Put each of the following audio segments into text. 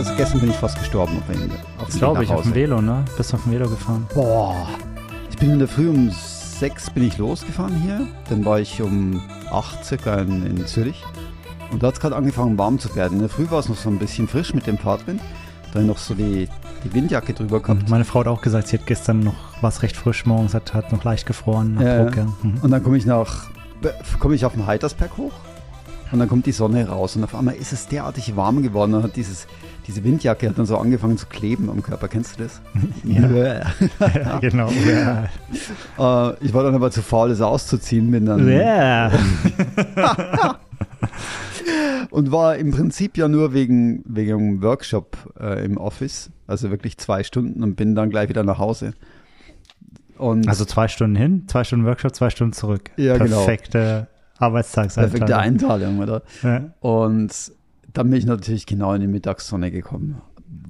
also gestern bin ich fast gestorben auf dem, auf glaube ich, auf dem Velo, ne? Bist du auf dem Velo gefahren? Boah. Ich bin in der Früh um sechs bin ich losgefahren hier. Dann war ich um acht circa in, in Zürich. Und da hat es gerade angefangen warm zu werden. In der Früh war es noch so ein bisschen frisch mit dem Fahrtwind. Da noch so die, die Windjacke drüber gehabt. Meine Frau hat auch gesagt, sie hat gestern noch was recht frisch morgens, hat, hat noch leicht gefroren. Ja, Druck, ja. Mhm. Und dann komme ich nach, komme ich auf den Heitersberg hoch und dann kommt die Sonne raus und auf einmal ist es derartig warm geworden und hat dieses, diese Windjacke hat dann so angefangen zu kleben am Körper. Kennst du das? Ja, ja genau. Ja. Uh, ich war dann aber zu faul, es auszuziehen. Bin dann yeah. und war im Prinzip ja nur wegen, wegen einem Workshop äh, im Office, also wirklich zwei Stunden und bin dann gleich wieder nach Hause. Und also zwei Stunden hin, zwei Stunden Workshop, zwei Stunden zurück. Ja, Perfekte genau. Arbeitstagseinteilung. Perfekte Einteilung, oder? Ja. Und dann bin ich natürlich genau in die Mittagssonne gekommen.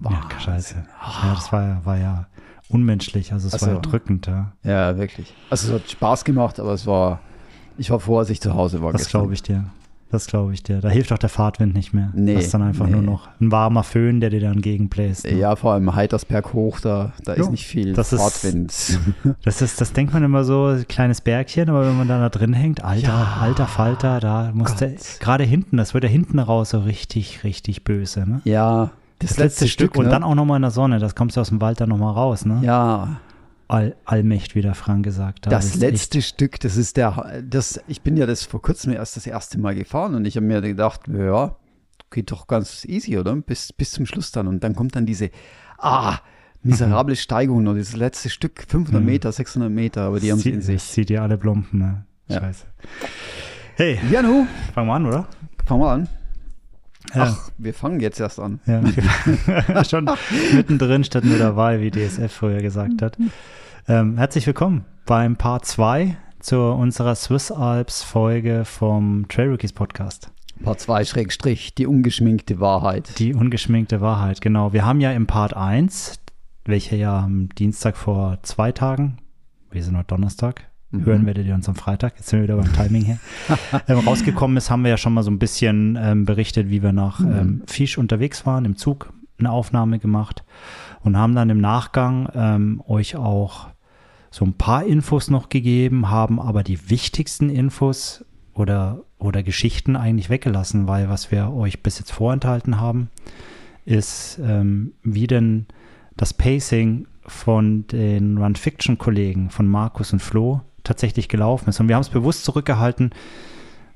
Wahnsinn. Ja, scheiße. Ja, das war ja, war ja unmenschlich, also es also, war ja drückend, ja. Ja, wirklich. Also es hat Spaß gemacht, aber es war, ich war froh, als ich zu Hause war. Das glaube ich dir. Das glaube ich dir. Da hilft auch der Fahrtwind nicht mehr. Nee. Das ist dann einfach nee. nur noch ein warmer Föhn, der dir dann gegenbläst. Ne? Ja, vor allem Heitersberg hoch, da, da ist nicht viel das Fahrtwind. Ist, das, ist, das denkt man immer so, kleines Bergchen, aber wenn man da drin hängt, alter, ja. alter Falter, da muss der, gerade hinten, das wird ja hinten raus so richtig, richtig böse. Ne? Ja, das, das letzte, letzte, Stück. Und ne? dann auch nochmal in der Sonne, das kommst du aus dem Wald dann nochmal raus, ne? Ja. All, Allmächt, wie der Frank gesagt hat. Das, letzte echt. Stück, das ist der, das, ich bin ja das vor kurzem erst das erste Mal gefahren und ich habe mir gedacht, ja, geht doch ganz easy, oder? Bis, bis zum Schluss dann. Und dann kommt dann diese, ah, miserable Steigung und das letzte Stück, 500 mhm. Meter, 600 Meter, aber die haben sie in sich. Sieht ja alle Blompen, ne? Scheiße. Hey. Janu. Fangen wir an, oder? Fangen wir an. Ja. Ach, wir fangen jetzt erst an. Ja, schon mittendrin statt nur dabei, wie DSF früher gesagt hat. Ähm, herzlich willkommen beim Part 2 zu unserer Swiss Alps Folge vom Trail Rookies Podcast. Part 2 Schrägstrich, die ungeschminkte Wahrheit. Die ungeschminkte Wahrheit, genau. Wir haben ja im Part 1, welcher ja am Dienstag vor zwei Tagen, wir sind heute Donnerstag, mhm. hören werdet ihr uns am Freitag, jetzt sind wir wieder beim Timing her, ähm, rausgekommen ist, haben wir ja schon mal so ein bisschen ähm, berichtet, wie wir nach mhm. ähm, Fisch unterwegs waren, im Zug eine Aufnahme gemacht und haben dann im Nachgang ähm, euch auch so ein paar Infos noch gegeben, haben aber die wichtigsten Infos oder, oder Geschichten eigentlich weggelassen, weil was wir euch bis jetzt vorenthalten haben, ist, ähm, wie denn das Pacing von den Run-Fiction-Kollegen von Markus und Flo tatsächlich gelaufen ist. Und wir haben es bewusst zurückgehalten,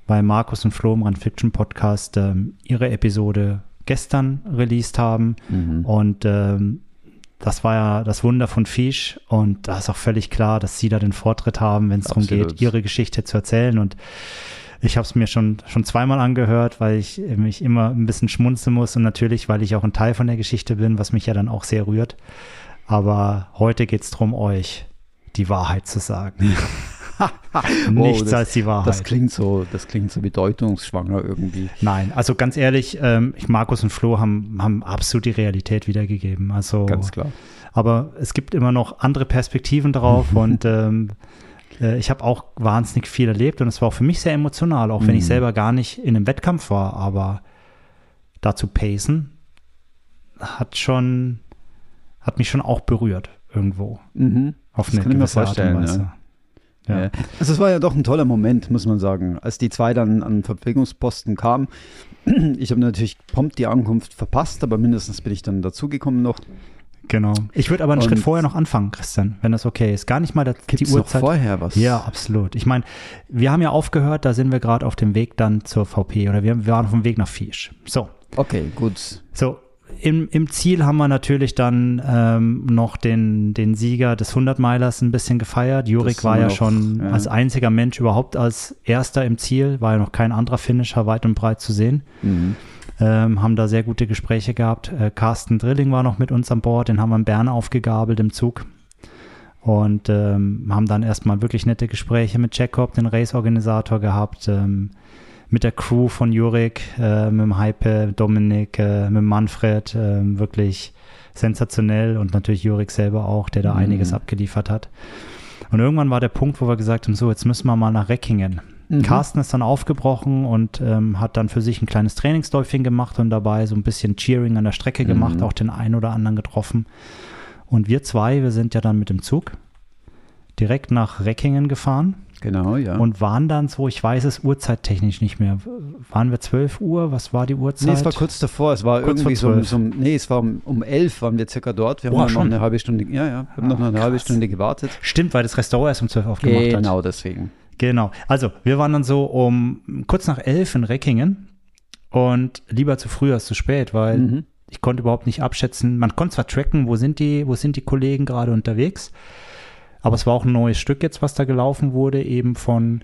weil Markus und Flo im Run Fiction Podcast ähm, ihre Episode gestern released haben. Mhm. Und ähm, das war ja das Wunder von Fisch. Und da ist auch völlig klar, dass sie da den Vortritt haben, wenn es darum geht, ihre Geschichte zu erzählen. Und ich habe es mir schon, schon zweimal angehört, weil ich mich immer ein bisschen schmunzeln muss und natürlich, weil ich auch ein Teil von der Geschichte bin, was mich ja dann auch sehr rührt. Aber heute geht es darum, euch die Wahrheit zu sagen. Nichts oh, das, als die Wahrheit. Das klingt so, das klingt so bedeutungsschwanger irgendwie. Nein, also ganz ehrlich, ähm, Markus und Flo haben, haben absolut die Realität wiedergegeben. Also ganz klar. Aber es gibt immer noch andere Perspektiven drauf und ähm, äh, ich habe auch wahnsinnig viel erlebt und es war auch für mich sehr emotional, auch wenn ich mhm. selber gar nicht in einem Wettkampf war, aber dazu pacen hat schon, hat mich schon auch berührt irgendwo. Mhm. Auf das eine kann ich mir vorstellen. Ja. Ja. ja. Also es war ja doch ein toller Moment, muss man sagen, als die zwei dann an Verpflegungsposten kamen. Ich habe natürlich prompt die Ankunft verpasst, aber mindestens bin ich dann dazugekommen noch. Genau. Ich würde aber einen Und Schritt vorher noch anfangen, Christian, wenn das okay ist. Gar nicht mal der, die Uhrzeit. Noch vorher was? Ja, absolut. Ich meine, wir haben ja aufgehört, da sind wir gerade auf dem Weg dann zur VP oder wir, wir waren auf dem Weg nach Fisch. So. Okay, gut. So, im, im Ziel haben wir natürlich dann ähm, noch den, den Sieger des 100-Meilers ein bisschen gefeiert. Jurik war ja noch, schon ja. als einziger Mensch überhaupt als erster im Ziel, war ja noch kein anderer Finisher weit und breit zu sehen. Mhm. Ähm, haben da sehr gute Gespräche gehabt. Äh, Carsten Drilling war noch mit uns an Bord, den haben wir in Bern aufgegabelt im Zug. Und ähm, haben dann erstmal wirklich nette Gespräche mit Jacob, den Race-Organisator, gehabt. Ähm, mit der Crew von Jurik, äh, mit dem Hype, Dominik, äh, mit Manfred, äh, wirklich sensationell und natürlich Jurik selber auch, der da mhm. einiges abgeliefert hat. Und irgendwann war der Punkt, wo wir gesagt haben, so, jetzt müssen wir mal nach Reckingen. Mhm. Carsten ist dann aufgebrochen und ähm, hat dann für sich ein kleines Trainingsläufchen gemacht und dabei so ein bisschen Cheering an der Strecke gemacht, mhm. auch den einen oder anderen getroffen. Und wir zwei, wir sind ja dann mit dem Zug direkt nach Reckingen gefahren. Genau, ja. Und waren dann so, ich weiß es uhrzeittechnisch nicht mehr. Waren wir 12 Uhr? Was war die Uhrzeit? Nee, es war kurz davor. Es war kurz irgendwie so, so, nee, es war um, um 11 waren wir circa dort. Wir haben noch eine halbe Stunde, ja, ja, wir haben ah, noch eine halbe Stunde gewartet. Stimmt, weil das Restaurant erst um 12 aufgemacht genau, hat. Genau, deswegen. Genau. Also, wir waren dann so um kurz nach 11 in Reckingen und lieber zu früh als zu spät, weil mhm. ich konnte überhaupt nicht abschätzen. Man konnte zwar tracken, wo sind die, wo sind die Kollegen gerade unterwegs, aber es war auch ein neues Stück jetzt, was da gelaufen wurde, eben von,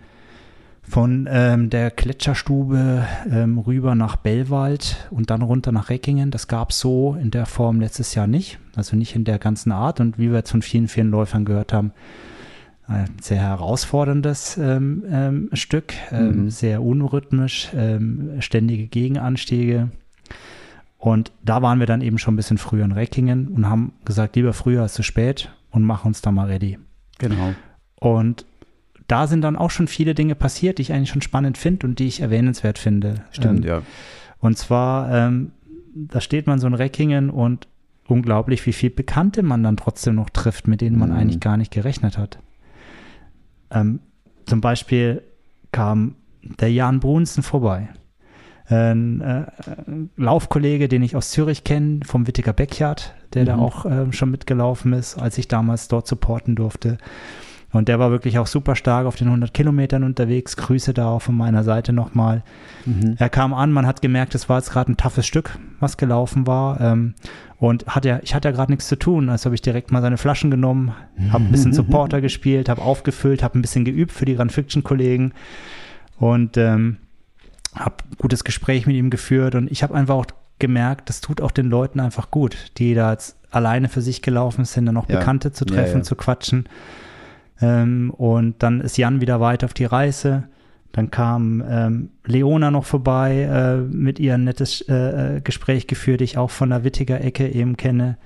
von ähm, der Gletscherstube ähm, rüber nach Bellwald und dann runter nach Reckingen. Das gab es so in der Form letztes Jahr nicht, also nicht in der ganzen Art. Und wie wir jetzt von vielen, vielen Läufern gehört haben, ein sehr herausforderndes ähm, ähm, Stück, ähm, mhm. sehr unrhythmisch, ähm, ständige Gegenanstiege. Und da waren wir dann eben schon ein bisschen früher in Reckingen und haben gesagt, lieber früher als zu spät und machen uns da mal ready. Genau. Und da sind dann auch schon viele Dinge passiert, die ich eigentlich schon spannend finde und die ich erwähnenswert finde. Stimmt, ähm, ja. Und zwar, ähm, da steht man so in Reckingen und unglaublich, wie viel Bekannte man dann trotzdem noch trifft, mit denen man mhm. eigentlich gar nicht gerechnet hat. Ähm, zum Beispiel kam der Jan Brunsen vorbei. Ein äh, Laufkollege, den ich aus Zürich kenne, vom Wittiger Backyard, der mhm. da auch äh, schon mitgelaufen ist, als ich damals dort supporten durfte. Und der war wirklich auch super stark auf den 100 Kilometern unterwegs. Grüße da auch von meiner Seite nochmal. Mhm. Er kam an, man hat gemerkt, es war jetzt gerade ein toughes Stück, was gelaufen war. Ähm, und hat ja, ich hatte ja gerade nichts zu tun, also habe ich direkt mal seine Flaschen genommen, habe ein bisschen Supporter gespielt, habe aufgefüllt, habe ein bisschen geübt für die Run Fiction Kollegen und ähm, habe gutes Gespräch mit ihm geführt und ich habe einfach auch gemerkt, das tut auch den Leuten einfach gut, die da jetzt alleine für sich gelaufen sind, dann noch ja. Bekannte zu treffen, ja, ja. zu quatschen. Ähm, und dann ist Jan wieder weiter auf die Reise. Dann kam ähm, Leona noch vorbei, äh, mit ihr ein nettes äh, äh, Gespräch geführt, die ich auch von der Wittiger Ecke eben kenne.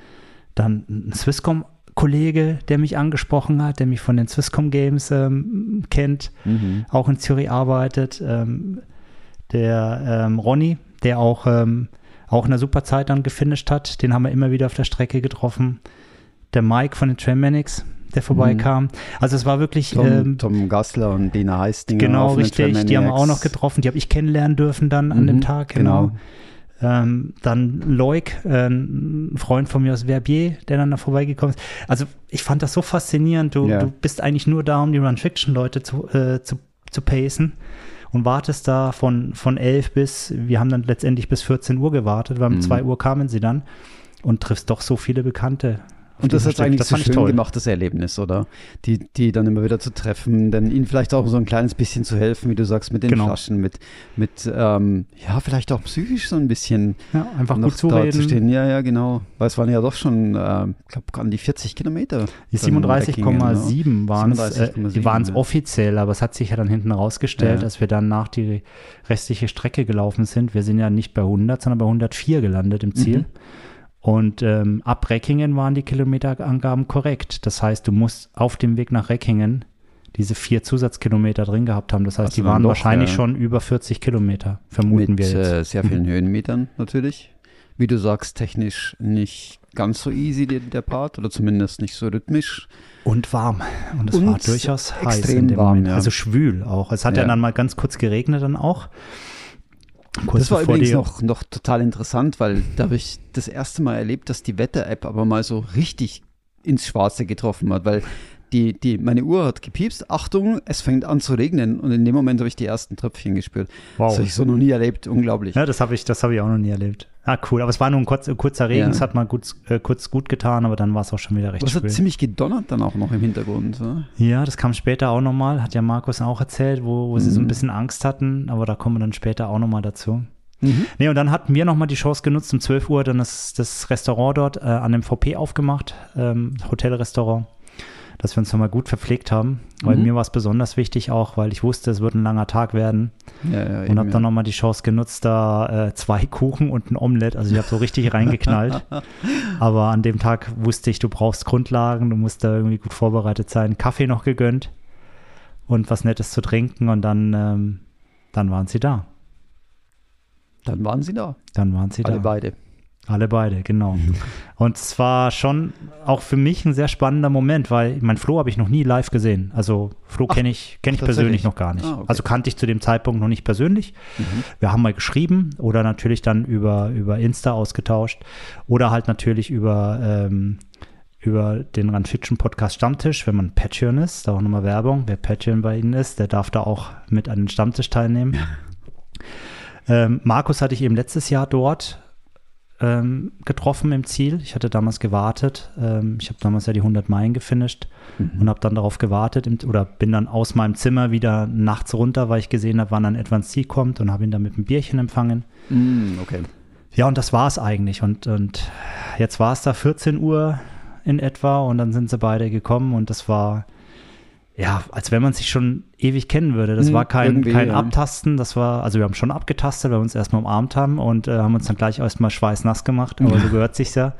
Dann ein Swisscom-Kollege, der mich angesprochen hat, der mich von den Swisscom Games ähm, kennt, mhm. auch in Zürich arbeitet. Ähm, der ähm, Ronny, der auch ähm, auch eine super Zeit dann gefinisht hat. Den haben wir immer wieder auf der Strecke getroffen. Der Mike von den Trainmanics, der vorbeikam. Mhm. Also es war wirklich Tom, ähm, Tom Gassler und Dina Heistinger. Genau, richtig. Die haben wir auch noch getroffen. Die habe ich kennenlernen dürfen dann an mhm, dem Tag. Genau. genau. Ähm, dann Loic, äh, ein Freund von mir aus Verbier, der dann da vorbeigekommen ist. Also ich fand das so faszinierend. Du, ja. du bist eigentlich nur da, um die Run-Fiction-Leute zu, äh, zu, zu pacen und wartest da von, von 11 bis, wir haben dann letztendlich bis 14 Uhr gewartet, weil um mhm. 2 Uhr kamen sie dann und triffst doch so viele Bekannte. Und das ist eigentlich das so schön toll. gemachtes Erlebnis, oder? Die, die dann immer wieder zu treffen, denn ihnen vielleicht auch so ein kleines bisschen zu helfen, wie du sagst, mit den genau. Flaschen, mit, mit ähm, ja, vielleicht auch psychisch so ein bisschen ja, einfach gut zureden. zu stehen. Ja, ja, genau. Weil es waren ja doch schon, äh, ich glaube, an die 40 Kilometer. Die 37,7 waren es, äh, die waren es ja. offiziell, aber es hat sich ja dann hinten rausgestellt, ja. als wir dann nach die restliche Strecke gelaufen sind. Wir sind ja nicht bei 100, sondern bei 104 gelandet im Ziel. Mhm. Und ähm, ab Reckingen waren die Kilometerangaben korrekt. Das heißt, du musst auf dem Weg nach Reckingen diese vier Zusatzkilometer drin gehabt haben. Das heißt, also die waren doch, wahrscheinlich ja. schon über 40 Kilometer, vermuten Mit, wir jetzt. Äh, sehr vielen mhm. Höhenmetern natürlich. Wie du sagst, technisch nicht ganz so easy der, der Part oder zumindest nicht so rhythmisch. Und warm. Und es war durchaus extrem heiß warm. Ja. Also schwül auch. Es hat ja. ja dann mal ganz kurz geregnet dann auch. Kurz das war übrigens noch, noch total interessant, weil da habe ich das erste Mal erlebt, dass die Wetter-App aber mal so richtig ins Schwarze getroffen hat, weil die, die, meine Uhr hat gepiepst, Achtung, es fängt an zu regnen und in dem Moment habe ich die ersten Tröpfchen gespürt. Wow. Das habe ich so noch nie erlebt, unglaublich. Ja, das habe ich, das ich auch noch nie erlebt. Ah, cool, aber es war nur ein kurz, kurzer Regen, ja. es hat mal gut, äh, kurz gut getan, aber dann war es auch schon wieder recht. Es hat ziemlich gedonnert dann auch noch im Hintergrund. So. Ja, das kam später auch nochmal, hat ja Markus auch erzählt, wo, wo mhm. sie so ein mhm. bisschen Angst hatten, aber da kommen wir dann später auch nochmal dazu. Mhm. Nee, und dann hatten wir nochmal die Chance genutzt, um 12 Uhr dann das, das Restaurant dort äh, an dem VP aufgemacht, ähm, Hotelrestaurant dass wir uns nochmal gut verpflegt haben. Weil mhm. mir war es besonders wichtig auch, weil ich wusste, es wird ein langer Tag werden. Ja, ja, und habe dann ja. nochmal die Chance genutzt, da äh, zwei Kuchen und ein Omelett. Also ich habe so richtig reingeknallt. Aber an dem Tag wusste ich, du brauchst Grundlagen, du musst da irgendwie gut vorbereitet sein. Kaffee noch gegönnt. und was Nettes zu trinken und dann, ähm, dann waren sie da. Dann waren sie da. Dann waren sie Alle da. beide. Alle beide, genau. Und es war schon auch für mich ein sehr spannender Moment, weil mein Flo habe ich noch nie live gesehen. Also Flo kenne ich, kenn ich persönlich noch gar nicht. Ah, okay. Also kannte ich zu dem Zeitpunkt noch nicht persönlich. Mhm. Wir haben mal geschrieben oder natürlich dann über, über Insta ausgetauscht oder halt natürlich über, ähm, über den Run Fiction Podcast Stammtisch, wenn man Patreon ist. Da auch nochmal Werbung. Wer Patreon bei Ihnen ist, der darf da auch mit an den Stammtisch teilnehmen. Ähm, Markus hatte ich eben letztes Jahr dort ähm, getroffen im Ziel. Ich hatte damals gewartet. Ähm, ich habe damals ja die 100 Meilen gefinisht Mhm. und habe dann darauf gewartet im, oder bin dann aus meinem Zimmer wieder nachts runter, weil ich gesehen habe, wann dann etwa ins Ziel kommt und habe ihn dann mit einem Bierchen empfangen. Mm, okay. Ja, und das war es eigentlich. Und, und jetzt war es da 14 Uhr in etwa und dann sind sie beide gekommen und das war, ja, als wenn man sich schon ewig kennen würde. Das Hm, war kein, irgendwie, kein ja. Abtasten, das war, also wir haben schon abgetastet, weil wir uns erstmal umarmt haben und äh, haben uns dann gleich erstmal schweißnass gemacht, aber so gehört sich's ja.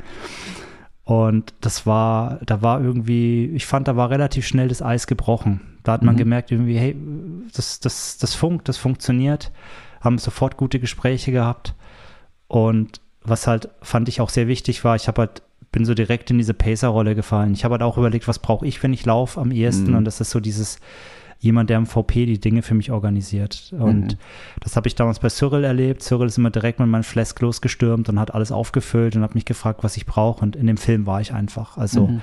Und das war, da war irgendwie, ich fand, da war relativ schnell das Eis gebrochen. Da hat man Mhm. gemerkt, irgendwie, hey, das, das, das funkt, das funktioniert. Haben sofort gute Gespräche gehabt. Und was halt, fand ich auch sehr wichtig war, ich habe halt, bin so direkt in diese Pacer-Rolle gefallen. Ich habe halt auch überlegt, was brauche ich, wenn ich laufe am ehesten? Mhm. Und das ist so dieses, jemand, der im VP die Dinge für mich organisiert. Und Mhm. das habe ich damals bei Cyril erlebt. Cyril ist immer direkt mit meinem Flask losgestürmt und hat alles aufgefüllt und hat mich gefragt, was ich brauche. Und in dem Film war ich einfach. Also Mhm.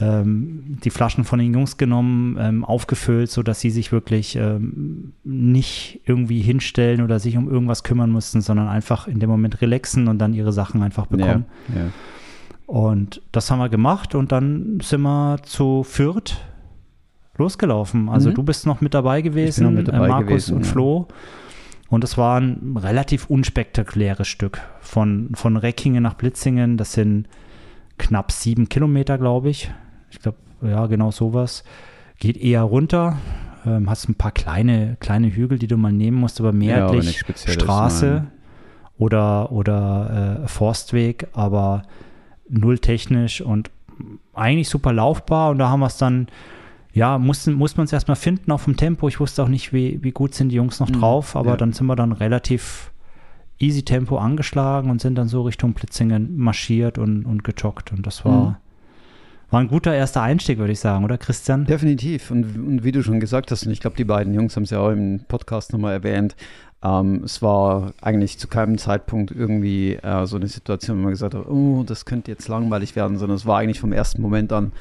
ähm, die Flaschen von den Jungs genommen, ähm, aufgefüllt, sodass sie sich wirklich ähm, nicht irgendwie hinstellen oder sich um irgendwas kümmern mussten, sondern einfach in dem Moment relaxen und dann ihre Sachen einfach bekommen. Ja, ja. Und das haben wir gemacht und dann sind wir zu Fürth losgelaufen. Also Mhm. du bist noch mit dabei gewesen, noch mit dabei äh, Markus gewesen, und ja. Flo. Und es war ein relativ unspektakuläres Stück. Von, von Reckingen nach Blitzingen, das sind knapp sieben Kilometer, glaube ich. Ich glaube, ja, genau sowas. Geht eher runter. Ähm, hast ein paar kleine, kleine Hügel, die du mal nehmen musst, aber Ja, aber mehrheitlich nichts Spezielles, Straße nein. oder, oder äh, Forstweg, aber null technisch und eigentlich super laufbar. Und da haben wir es dann, ja, mussten, muss man es erstmal finden auf dem Tempo. Ich wusste auch nicht, wie, wie gut sind die Jungs noch Mhm, drauf, aber ja. dann sind wir dann relativ easy Tempo angeschlagen und sind dann so Richtung Blitzingen marschiert und, und gejoggt. Und das war, Mhm. war ein guter erster Einstieg, würde ich sagen, oder Christian? Definitiv. Und, und wie du schon gesagt hast, und ich glaube, die beiden Jungs haben es ja auch im Podcast nochmal erwähnt, ähm, es war eigentlich zu keinem Zeitpunkt irgendwie äh, so eine Situation, wo man gesagt hat, oh, das könnte jetzt langweilig werden, sondern es war eigentlich vom ersten Moment an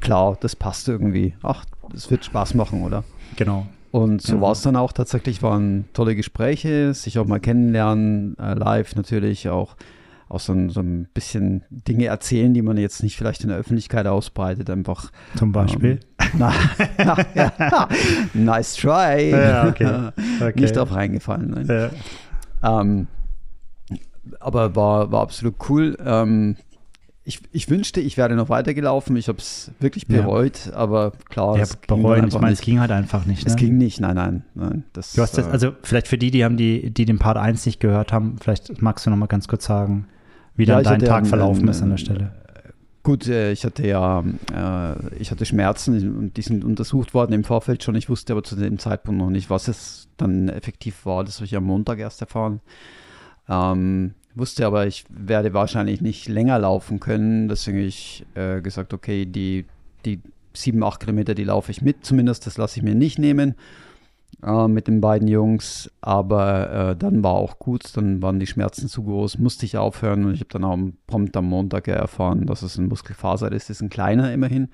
klar, das passt irgendwie. Ach, es wird Spaß machen, oder? Genau. Und so Mhm. war es dann auch tatsächlich, waren tolle Gespräche, sich auch mal kennenlernen, äh, live natürlich auch, auch so ein, so ein bisschen Dinge erzählen, die man jetzt nicht vielleicht in der Öffentlichkeit ausbreitet, einfach Zum Beispiel. na, na, ja. Nice try. Ja, okay. Okay. Nicht drauf reingefallen. Ja. Ähm, aber war, war absolut cool. Ähm, ich, ich wünschte, ich wäre noch weitergelaufen. Ich habe es wirklich Ja. bereut, aber klar, Ja, es ging bereuen, ich meine, es ging halt einfach nicht. Es ne? ging nicht, nein, nein, nein. Das, Du hast das, äh, also vielleicht für die, die haben die, die den Part 1 nicht gehört haben, vielleicht magst du noch mal ganz kurz sagen, wie Ja, dann ich dein Tag ja, verlaufen ähm, ist an der Stelle. Gut, äh, ich hatte ja, äh, ich hatte Schmerzen und die sind untersucht worden im Vorfeld schon. Ich wusste aber zu dem Zeitpunkt noch nicht, was es dann effektiv war. Das habe ich am Montag erst erfahren. Ähm, wusste aber, ich werde wahrscheinlich nicht länger laufen können. Deswegen habe ich äh, gesagt, okay, die, die sieben, acht Kilometer, die laufe ich mit zumindest. Das lasse ich mir nicht nehmen äh, mit den beiden Jungs. Aber äh, dann war auch gut. Dann waren die Schmerzen zu groß, musste ich aufhören. Und ich habe dann auch prompt am Montag erfahren, dass es ein Muskelfaser ist. Das ist ein kleiner immerhin.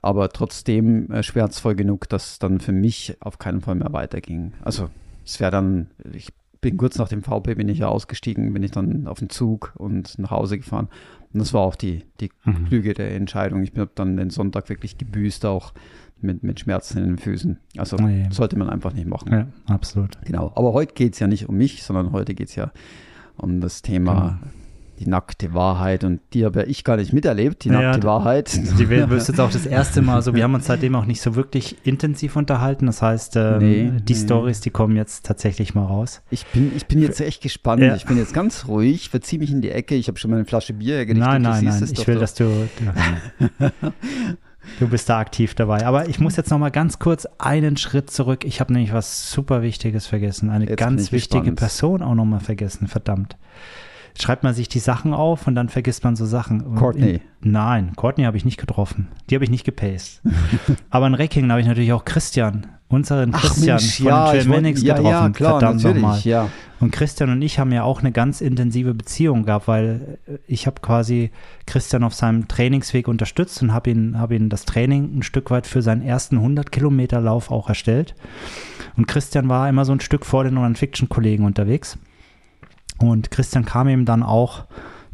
Aber trotzdem äh, schmerzvoll genug, dass es dann für mich auf keinen Fall mehr weiterging. Also es wäre dann, ich bin kurz nach dem VP bin ich ja ausgestiegen, bin ich dann auf den Zug und nach Hause gefahren. Und das war auch die, die Mhm. klügere Entscheidung. Ich habe dann den Sonntag wirklich gebüßt, auch mit, mit Schmerzen in den Füßen. Also Oh je. sollte man einfach nicht machen. Ja, absolut. Genau. Aber heute geht es ja nicht um mich, sondern heute geht es ja um das Thema Genau. Die nackte Wahrheit. Und die habe ja ich gar nicht miterlebt, die Ja, nackte d- Wahrheit. Die wirst jetzt auch das erste Mal so, wir haben uns seitdem auch nicht so wirklich intensiv unterhalten. Das heißt, ähm, Nee, die nee. Stories, die kommen jetzt tatsächlich mal raus. Ich bin, ich bin jetzt echt gespannt. Ja. Ich bin jetzt ganz ruhig, verziehe mich in die Ecke. Ich habe schon meine Flasche Bier hergerichtet. nein, nein, nein. Ich will, doch. dass du. Du bist da aktiv dabei. Aber ich muss jetzt noch mal ganz kurz einen Schritt zurück. Ich habe nämlich was super Wichtiges vergessen. Eine Jetzt ganz wichtige gespannt. Person auch noch mal vergessen. Verdammt. Schreibt man sich die Sachen auf und dann vergisst man so Sachen. Courtney. In, nein, Courtney habe ich nicht getroffen. Die habe ich nicht gepaced. Aber in Recking habe ich natürlich auch Christian, unseren Christian von den Trail ich wollt- Manics ja, getroffen. ja, klar, Verdammt nochmal. ja. Und Christian und ich haben ja auch eine ganz intensive Beziehung gehabt, weil ich habe quasi Christian auf seinem Trainingsweg unterstützt und habe ihn, hab ihn das Training ein Stück weit für seinen ersten 100 Kilometer Lauf auch erstellt. Und Christian war immer so ein Stück vor den Non-Fiction-Kollegen unterwegs. Und Christian kam ihm dann auch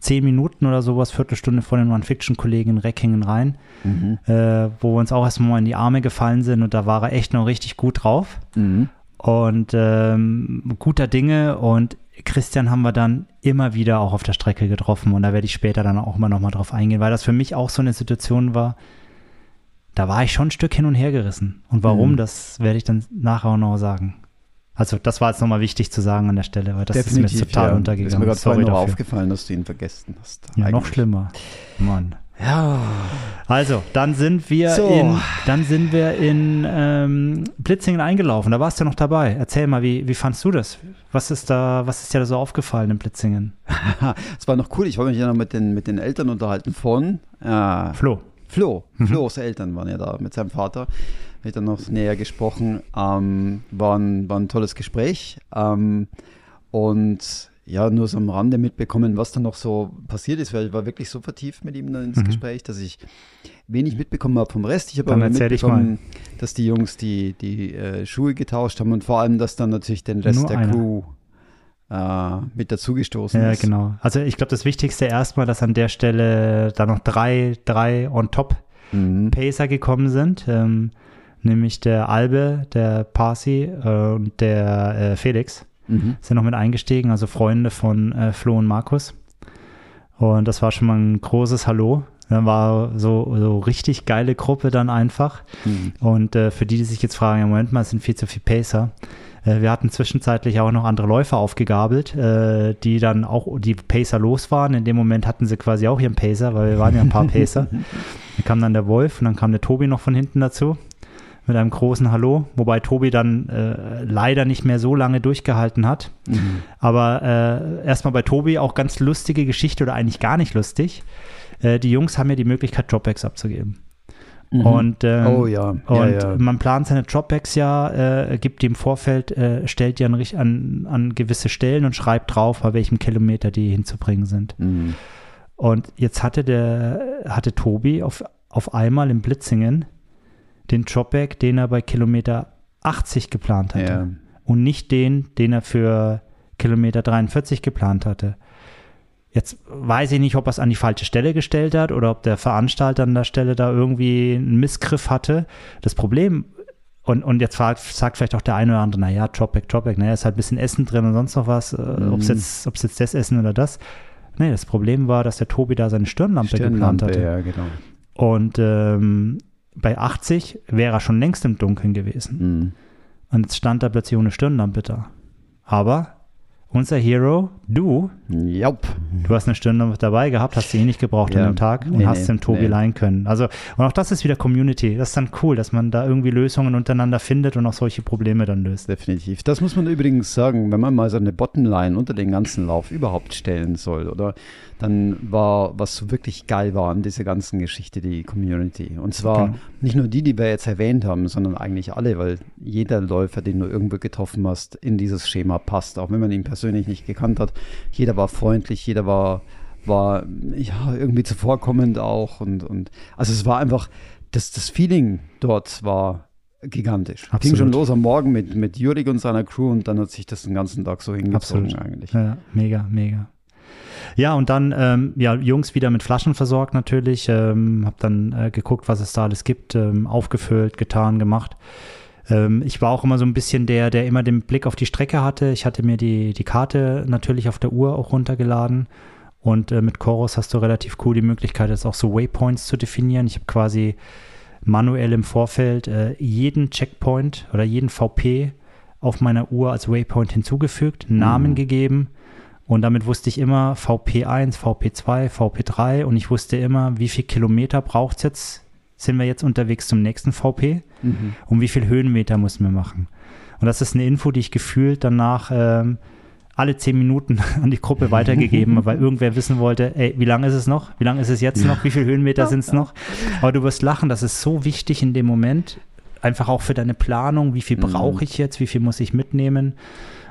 zehn Minuten oder sowas, Viertelstunde vor den Non-Fiction-Kollegen in Reckingen rein, Mhm. äh, wo wir uns auch erstmal in die Arme gefallen sind und da war er echt noch richtig gut drauf Mhm. und ähm, guter Dinge und Christian haben wir dann immer wieder auch auf der Strecke getroffen und da werde ich später dann auch immer noch mal drauf eingehen, weil das für mich auch so eine Situation war, da war ich schon ein Stück hin und her gerissen und warum, Mhm. das werde ich dann nachher auch noch sagen. Also das war jetzt nochmal wichtig zu sagen an der Stelle, weil das ist mir total ja. Ist mir untergegangen. gerade vorhin noch aufgefallen, dass du ihn vergessen hast. Ja, noch schlimmer. Mann. Ja. Also, dann sind wir So. in, dann sind wir in ähm, Blitzingen eingelaufen. Da warst du noch dabei. Erzähl mal, wie, wie fandst du das? Was ist da, was ist dir da so aufgefallen in Blitzingen? Es war noch cool. Ich habe mich ja noch mit den, mit den Eltern unterhalten von äh, Flo. Flo. Mhm. Flo's Eltern waren ja da mit seinem Vater. Mit dann noch näher gesprochen. Ähm, war, ein, war ein tolles Gespräch. Ähm, und ja, nur so am Rande mitbekommen, was dann noch so passiert ist, weil ich war wirklich so vertieft mit ihm dann ins Mhm. Gespräch, dass ich wenig mitbekommen habe vom Rest. Ich habe Dann aber mitbekommen, dass die Jungs die, die äh, Schuhe getauscht haben und vor allem, dass dann natürlich den Rest Nur der einer. Crew äh, mit dazugestoßen Ja, ist. genau. Also ich glaube, das Wichtigste erstmal, dass an der Stelle da noch drei, drei on top Mhm. Pacer gekommen sind, ähm, nämlich der Albe, der Parsi äh, und der äh, Felix. Mhm. sind noch mit eingestiegen, also Freunde von äh, Flo und Markus. Und das war schon mal ein großes Hallo. Dann war so, so richtig geile Gruppe dann einfach. Mhm. Und äh, für die, die sich jetzt fragen, ja, Moment mal, es sind viel zu viel Pacer. Äh, wir hatten zwischenzeitlich auch noch andere Läufer aufgegabelt, äh, die dann auch die Pacer los waren. In dem Moment hatten sie quasi auch ihren Pacer, weil wir waren ja ein paar Pacer. Dann kam dann der Wolf und dann kam der Tobi noch von hinten dazu mit einem großen Hallo, wobei Tobi dann äh, leider nicht mehr so lange durchgehalten hat. Mhm. Aber äh, erstmal bei Tobi auch ganz lustige Geschichte oder eigentlich gar nicht lustig. Äh, die Jungs haben ja die Möglichkeit, Dropbacks abzugeben. Mhm. Und, ähm, oh ja, und ja, ja. man plant seine Dropbacks ja, äh, gibt die im Vorfeld, äh, stellt die an, an, an gewisse Stellen und schreibt drauf, bei welchem Kilometer die hinzubringen sind. Mhm. Und jetzt hatte der, hatte Tobi auf, auf einmal in Blitzingen den Dropback, den er bei Kilometer 80 geplant hatte ja. und nicht den, den er für Kilometer 43 geplant hatte. Jetzt weiß ich nicht, ob er es an die falsche Stelle gestellt hat oder ob der Veranstalter an der Stelle da irgendwie einen Missgriff hatte. Das Problem, und, und jetzt fragt, sagt vielleicht auch der eine oder andere, naja, Dropback, Dropback, naja, ist halt ein bisschen Essen drin und sonst noch was, äh, ob es Mhm. jetzt, ob's jetzt das Essen oder das. Nee, das Problem war, dass der Tobi da seine Stirnlampe, geplant Stirnlampe, hatte. ja, genau. Und ähm, bei 80 wäre er schon längst im Dunkeln gewesen. Mhm. Und jetzt stand da plötzlich ohne Stirnlampe da. Aber unser Hero, du, Jaup. du hast eine Stirnlampe dabei gehabt, hast sie eh nicht gebraucht Ja. an dem Tag und Nee, hast nee, dem Tobi nee. leihen können. Also, und auch das ist wieder Community. Das ist dann cool, dass man da irgendwie Lösungen untereinander findet und auch solche Probleme dann löst. Definitiv. Das muss man übrigens sagen, wenn man mal so eine Bottomline unter den ganzen Lauf überhaupt stellen soll, oder? Dann war, was so wirklich geil war an dieser ganzen Geschichte, die Community. Und zwar Genau. nicht nur die, die wir jetzt erwähnt haben, sondern eigentlich alle, weil jeder Läufer, den du irgendwo getroffen hast, in dieses Schema passt. Auch wenn man ihn persönlich nicht gekannt hat. Jeder war freundlich, jeder war, war ja, irgendwie zuvorkommend auch. Und, und also es war einfach, das, das Feeling dort war gigantisch. Ging Absolut. schon los am Morgen mit, mit Jurik und seiner Crew und dann hat sich das den ganzen Tag so hingezogen Absolut. eigentlich. Ja, mega, mega. Ja, und dann, ähm, ja, Jungs wieder mit Flaschen versorgt natürlich. Ähm, hab dann äh, geguckt, was es da alles gibt, ähm, aufgefüllt, getan, gemacht. Ähm, ich war auch immer so ein bisschen der, der immer den Blick auf die Strecke hatte. Ich hatte mir die, die Karte natürlich auf der Uhr auch runtergeladen. Und äh, mit Chorus hast du relativ cool die Möglichkeit, jetzt auch so Waypoints zu definieren. Ich habe quasi manuell im Vorfeld äh, jeden Checkpoint oder jeden VP auf meiner Uhr als Waypoint hinzugefügt, Namen Mhm. gegeben und damit wusste ich immer VP1, VP2, VP3 und ich wusste immer, wie viel Kilometer braucht es jetzt sind wir jetzt unterwegs zum nächsten VP mhm. und wie viel Höhenmeter müssen wir machen. Und das ist eine Info, die ich gefühlt danach ähm, alle zehn Minuten an die Gruppe weitergegeben, weil irgendwer wissen wollte, ey, wie lange ist es noch? Wie lange ist es jetzt noch? Wie viele Höhenmeter sind es noch? Aber du wirst lachen, das ist so wichtig in dem Moment, einfach auch für deine Planung, wie viel mhm. brauche ich jetzt, wie viel muss ich mitnehmen.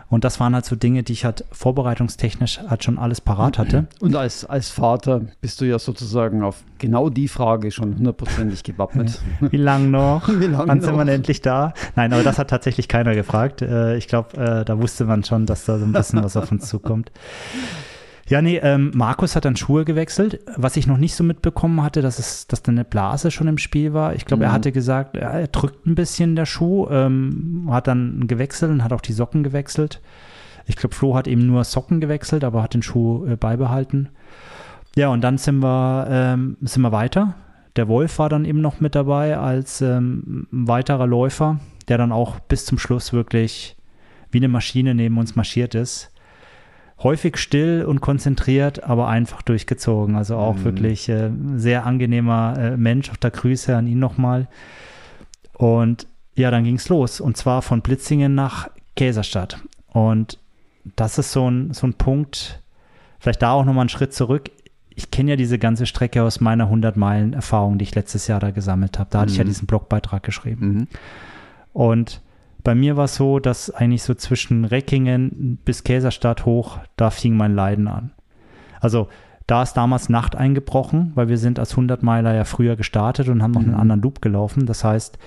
Und das waren halt so Dinge, die ich halt vorbereitungstechnisch halt schon alles parat hatte. Und als, als Vater bist du ja sozusagen auf genau die Frage schon hundertprozentig gewappnet. Wie lang noch? Wie lang Wann noch? sind wir endlich da? Nein, aber das hat tatsächlich keiner gefragt. Äh, ich glaube, äh, da wusste man schon, dass da so ein bisschen was auf uns zukommt. Ja, nee, ähm, Markus hat dann Schuhe gewechselt. Was ich noch nicht so mitbekommen hatte, dass, es, dass da eine Blase schon im Spiel war. Ich glaube, mhm. er hatte gesagt, ja, er drückt ein bisschen der Schuh, ähm, hat dann gewechselt und hat auch die Socken gewechselt. Ich glaube, Flo hat eben nur Socken gewechselt, aber hat den Schuh äh, beibehalten. Ja, und dann sind wir, ähm, sind wir weiter. Der Wolf war dann eben noch mit dabei als ähm, weiterer Läufer, der dann auch bis zum Schluss wirklich wie eine Maschine neben uns marschiert ist häufig still und konzentriert, aber einfach durchgezogen. Also auch mhm. wirklich äh, sehr angenehmer äh, Mensch. Auch da Grüße an ihn nochmal. Und ja, dann ging es los. Und zwar von Blitzingen nach Käserstadt. Und das ist so ein, so ein Punkt, vielleicht da auch nochmal einen Schritt zurück. Ich kenne ja diese ganze Strecke aus meiner 100-Meilen-Erfahrung, die ich letztes Jahr da gesammelt habe. Da mhm. hatte ich ja mhm. diesen Blogbeitrag geschrieben. Mhm. Und bei mir war es so, dass eigentlich so zwischen Reckingen bis Käserstadt hoch, da fing mein Leiden an. Also da ist damals Nacht eingebrochen, weil wir sind als 100-Meiler ja früher gestartet und haben noch mhm. einen anderen Loop gelaufen. Das heißt,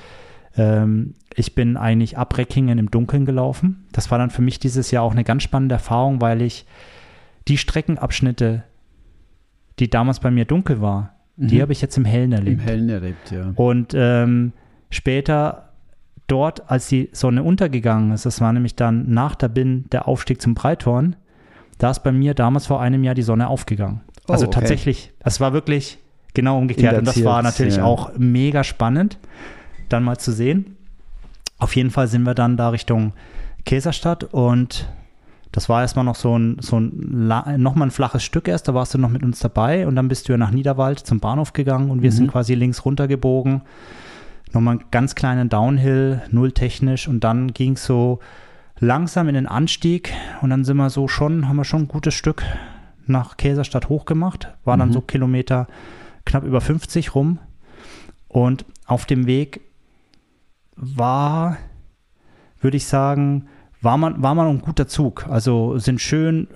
ähm, ich bin eigentlich ab Reckingen im Dunkeln gelaufen. Das war dann für mich dieses Jahr auch eine ganz spannende Erfahrung, weil ich die Streckenabschnitte, die damals bei mir dunkel war, mhm. die habe ich jetzt im Hellen erlebt. Im Hellen erlebt, ja. Und ähm, später dort, als die Sonne untergegangen ist, das war nämlich dann nach der Bin der Aufstieg zum Breithorn, da ist bei mir damals vor einem Jahr die Sonne aufgegangen. Oh, also okay. tatsächlich, das war wirklich genau umgekehrt. Und das war natürlich ja. auch mega spannend, dann mal zu sehen. Auf jeden Fall sind wir dann da Richtung Käserstadt und das war erstmal noch so ein, so ein nochmal ein flaches Stück erst, da warst du noch mit uns dabei und dann bist du ja nach Niederwald zum Bahnhof gegangen und wir mhm. sind quasi links runter gebogen nochmal einen ganz kleinen Downhill, null technisch und dann ging es so langsam in den Anstieg und dann sind wir so schon, haben wir schon ein gutes Stück nach Käserstadt hochgemacht, war dann mhm. so Kilometer knapp über 50 rum und auf dem Weg war, würde ich sagen, war man, war man ein guter Zug. Also sind schön,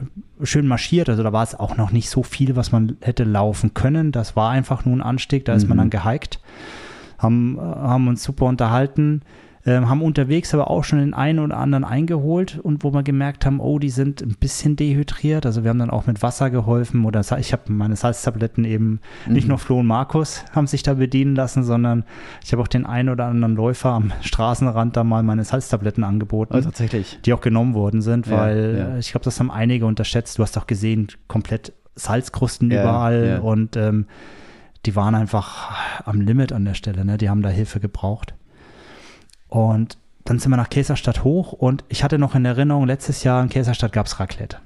schön marschiert. Also da war es auch noch nicht so viel, was man hätte laufen können. Das war einfach nur ein Anstieg, da ist man mhm. dann gehiked haben, haben uns super unterhalten, äh, haben unterwegs aber auch schon den einen oder anderen eingeholt und wo wir gemerkt haben, oh, die sind ein bisschen dehydriert. Also wir haben dann auch mit Wasser geholfen oder ich habe meine Salztabletten eben, mhm. nicht nur Flo und Markus haben sich da bedienen lassen, sondern ich habe auch den einen oder anderen Läufer am Straßenrand da mal meine Salztabletten angeboten. Oh, tatsächlich. Die auch genommen worden sind, ja, weil ja. ich glaube, das haben einige unterschätzt. Du hast auch gesehen, komplett Salzkrusten ja, überall und ähm, die waren einfach am Limit an der Stelle, ne? Die haben da Hilfe gebraucht. Und dann sind wir nach Käserstadt hoch und ich hatte noch in Erinnerung, letztes Jahr in Käserstadt gab es Raclette.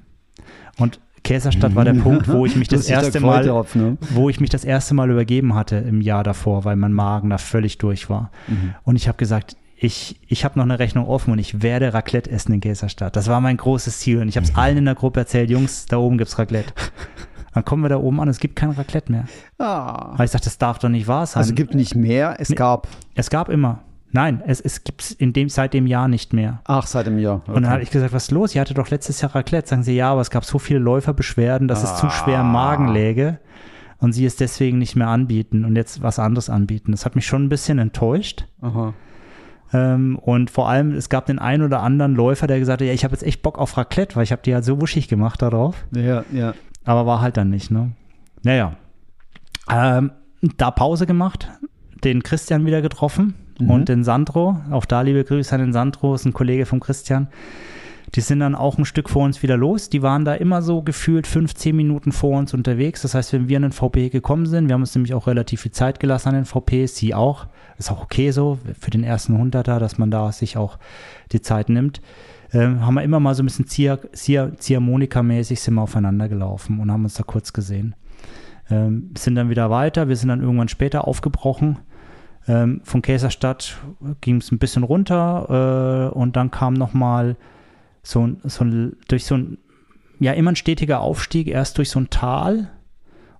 Und Käserstadt war der Punkt, wo ich mich das, das erste Mal, auf, ne? wo ich mich das erste Mal übergeben hatte im Jahr davor, weil mein Magen da völlig durch war. Mhm. Und ich habe gesagt, ich, ich habe noch eine Rechnung offen und ich werde Raclette essen in Käserstadt. Das war mein großes Ziel und ich habe es mhm. allen in der Gruppe erzählt, Jungs, da oben gibt's Raclette. Dann kommen wir da oben an, es gibt kein Raclette mehr. Ah. Weil ich dachte, das darf doch nicht wahr sein. Also es gibt nicht mehr, es gab. Es gab immer. Nein, es, es gibt es in dem, seit dem Jahr nicht mehr. Ach, seit dem Jahr. Okay. Und dann habe ich gesagt, was ist los? Ihr hattet doch letztes Jahr Raclette. Sagen sie, ja, aber es gab so viele Läuferbeschwerden, dass ah. es zu schwer im Magen läge und sie es deswegen nicht mehr anbieten und jetzt was anderes anbieten. Das hat mich schon ein bisschen enttäuscht. Aha. Ähm, und vor allem, es gab den einen oder anderen Läufer, der gesagt hat, ja, ich habe jetzt echt Bock auf Raclette, weil ich habe die halt so wuschig gemacht darauf. Ja, ja. Aber war halt dann nicht, ne? Naja. Ähm, da Pause gemacht, den Christian wieder getroffen mhm. und den Sandro. Auch da liebe Grüße an den Sandro, ist ein Kollege von Christian. Die sind dann auch ein Stück vor uns wieder los. Die waren da immer so gefühlt 15 Minuten vor uns unterwegs. Das heißt, wenn wir an den VP gekommen sind, wir haben uns nämlich auch relativ viel Zeit gelassen an den VPs, sie auch. Ist auch okay so für den ersten Hunderter, dass man da sich auch die Zeit nimmt ähm, haben wir immer mal so ein bisschen Zier, Zier, Ziehharmonika-mäßig sind wir aufeinander gelaufen und haben uns da kurz gesehen. Ähm, sind dann wieder weiter, wir sind dann irgendwann später aufgebrochen Ähm, von Käserstadt ging es ein bisschen runter äh, und dann kam nochmal so, so durch so ein, ja, immer ein stetiger Aufstieg, erst durch so ein Tal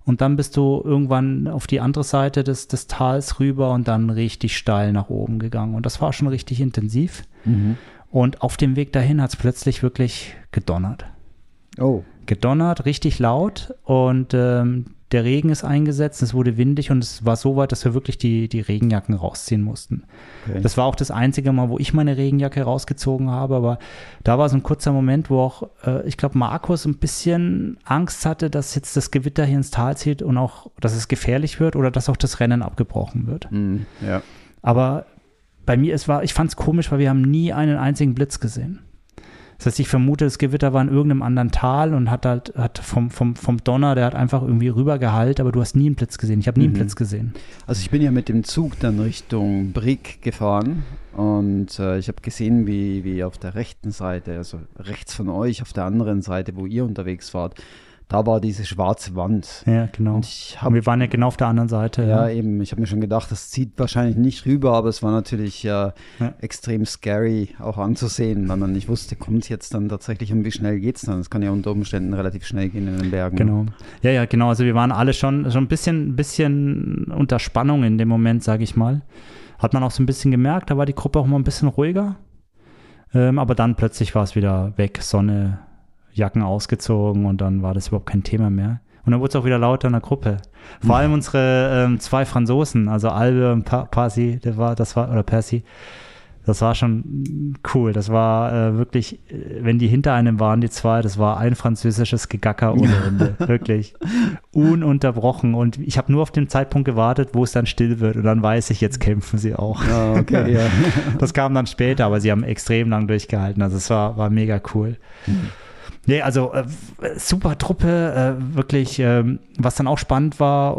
und dann bist du irgendwann auf die andere Seite des, des Tals rüber und dann richtig steil nach oben gegangen. Und das war schon richtig intensiv. Mhm. Und auf dem Weg dahin hat es plötzlich wirklich gedonnert. Oh. Gedonnert, richtig laut. Und ähm, der Regen ist eingesetzt, es wurde windig und es war so weit, dass wir wirklich die, die Regenjacken rausziehen mussten. Okay. Das war auch das einzige Mal, wo ich meine Regenjacke rausgezogen habe, aber da war so ein kurzer Moment, wo auch, äh, ich glaube, Markus ein bisschen Angst hatte, dass jetzt das Gewitter hier ins Tal zieht und auch, dass es gefährlich wird oder dass auch das Rennen abgebrochen wird. Mm, ja. Aber bei mir, es war, ich fand es komisch, weil wir haben nie einen einzigen Blitz gesehen. Das heißt, ich vermute, das Gewitter war in irgendeinem anderen Tal und hat halt hat vom, vom, vom Donner, der hat einfach irgendwie rübergeheilt, aber du hast nie einen Blitz gesehen. Ich habe nie mhm. einen Blitz gesehen. Also ich bin ja mit dem Zug dann Richtung Brick gefahren und äh, ich habe gesehen, wie, wie auf der rechten Seite, also rechts von euch, auf der anderen Seite, wo ihr unterwegs wart, da war diese schwarze Wand. Ja, genau. Und, hab, und wir waren ja genau auf der anderen Seite. Ja, ja. eben. Ich habe mir schon gedacht, das zieht wahrscheinlich nicht rüber, aber es war natürlich äh, ja. extrem scary auch anzusehen, weil man nicht wusste, kommt es jetzt dann tatsächlich und wie schnell geht es dann. Es kann ja unter Umständen relativ schnell gehen in den Bergen. Genau. Ja, ja, genau. Also wir waren alle schon, schon ein bisschen, bisschen unter Spannung in dem Moment, sage ich mal. Hat man auch so ein bisschen gemerkt, da war die Gruppe auch mal ein bisschen ruhiger. Ähm, aber dann plötzlich war es wieder weg, Sonne, Jacken ausgezogen und dann war das überhaupt kein Thema mehr. Und dann wurde es auch wieder lauter in der Gruppe. Vor allem unsere ähm, zwei Franzosen, also Albe und pa Pasi, der war, das war, oder Percy, das war schon cool. Das war äh, wirklich, äh, wenn die hinter einem waren, die zwei, das war ein französisches Gegacker ohne Ende. wirklich. Ununterbrochen. Und ich habe nur auf den Zeitpunkt gewartet, wo es dann still wird. Und dann weiß ich, jetzt kämpfen sie auch. Ah, okay, ja. Das kam dann später, aber sie haben extrem lang durchgehalten. Also es war, war mega cool. Mhm. Nee, also äh, super Truppe, äh, wirklich. Ähm, was dann auch spannend war,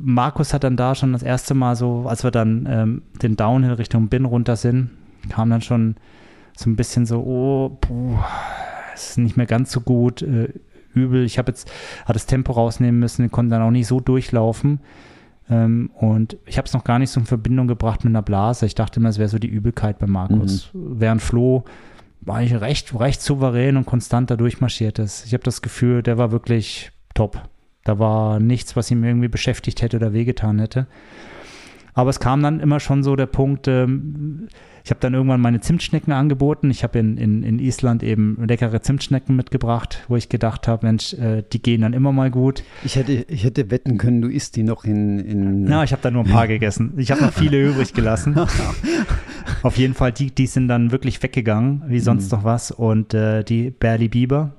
Markus hat dann da schon das erste Mal so, als wir dann ähm, den Downhill Richtung Bin runter sind, kam dann schon so ein bisschen so, oh, puh, ist nicht mehr ganz so gut, äh, übel. Ich habe jetzt, hat das Tempo rausnehmen müssen, konnte dann auch nicht so durchlaufen. Ähm, und ich habe es noch gar nicht so in Verbindung gebracht mit einer Blase. Ich dachte immer, es wäre so die Übelkeit bei Markus. Mhm. Während Flo war ich recht, recht souverän und konstant da durchmarschiert ist. Ich habe das Gefühl, der war wirklich top. Da war nichts, was ihn irgendwie beschäftigt hätte oder wehgetan hätte. Aber es kam dann immer schon so der Punkt, ähm, ich habe dann irgendwann meine Zimtschnecken angeboten. Ich habe in, in, in Island eben leckere Zimtschnecken mitgebracht, wo ich gedacht habe, Mensch, äh, die gehen dann immer mal gut. Ich hätte, ich hätte wetten können, du isst die noch in. in ja, ich habe da nur ein paar gegessen. Ich habe noch viele übrig gelassen. Auf jeden Fall, die, die sind dann wirklich weggegangen, wie sonst mhm. noch was. Und äh, die Barley Bieber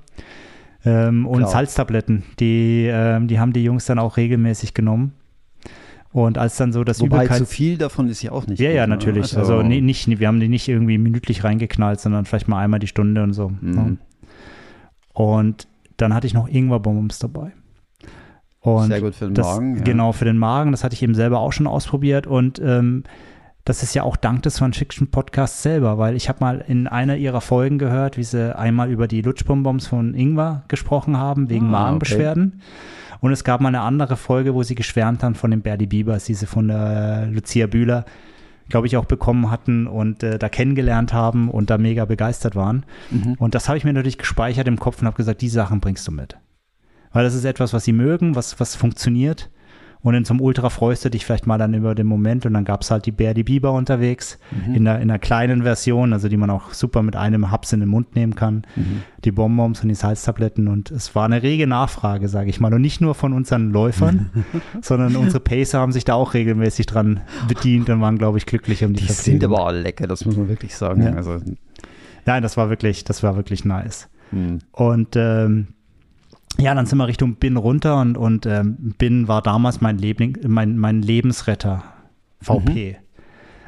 ähm, und Klar. Salztabletten, die, ähm, die haben die Jungs dann auch regelmäßig genommen. Und als dann so das Wobei Übelkeit, zu viel davon ist ja auch nicht. Ja, gut, ja, ne? natürlich. Also, also nee, nicht, wir haben die nicht irgendwie minütlich reingeknallt, sondern vielleicht mal einmal die Stunde und so. Mhm. Und dann hatte ich noch Ingwerbonbons dabei. Und Sehr gut für den das, Magen. Ja. Genau, für den Magen. Das hatte ich eben selber auch schon ausprobiert. Und ähm, das ist ja auch dank des Van Fiction Podcasts selber, weil ich habe mal in einer ihrer Folgen gehört, wie sie einmal über die Lutschbonbons von Ingwer gesprochen haben, wegen ah, Magenbeschwerden. Okay. Und es gab mal eine andere Folge, wo sie geschwärmt haben von den Berdi Biebers, die sie von der Lucia Bühler, glaube ich, auch bekommen hatten und äh, da kennengelernt haben und da mega begeistert waren. Mhm. Und das habe ich mir natürlich gespeichert im Kopf und habe gesagt, die Sachen bringst du mit. Weil das ist etwas, was sie mögen, was, was funktioniert. Und in so einem Ultra freust du dich vielleicht mal dann über den Moment und dann gab es halt die Bär, die Biber unterwegs mhm. in, der, in einer kleinen Version, also die man auch super mit einem Haps in den Mund nehmen kann. Mhm. Die Bonbons und die Salztabletten und es war eine rege Nachfrage, sage ich mal. Und nicht nur von unseren Läufern, sondern unsere Pacer haben sich da auch regelmäßig dran bedient und waren, glaube ich, glücklich um die Die sind aber auch lecker, das muss man wirklich sagen. Ja. Also, Nein, das war wirklich, das war wirklich nice. Mhm. Und ähm, ja, dann sind wir Richtung Bin runter und, und ähm, Bin war damals mein, Liebling, mein, mein Lebensretter. VP. Mhm.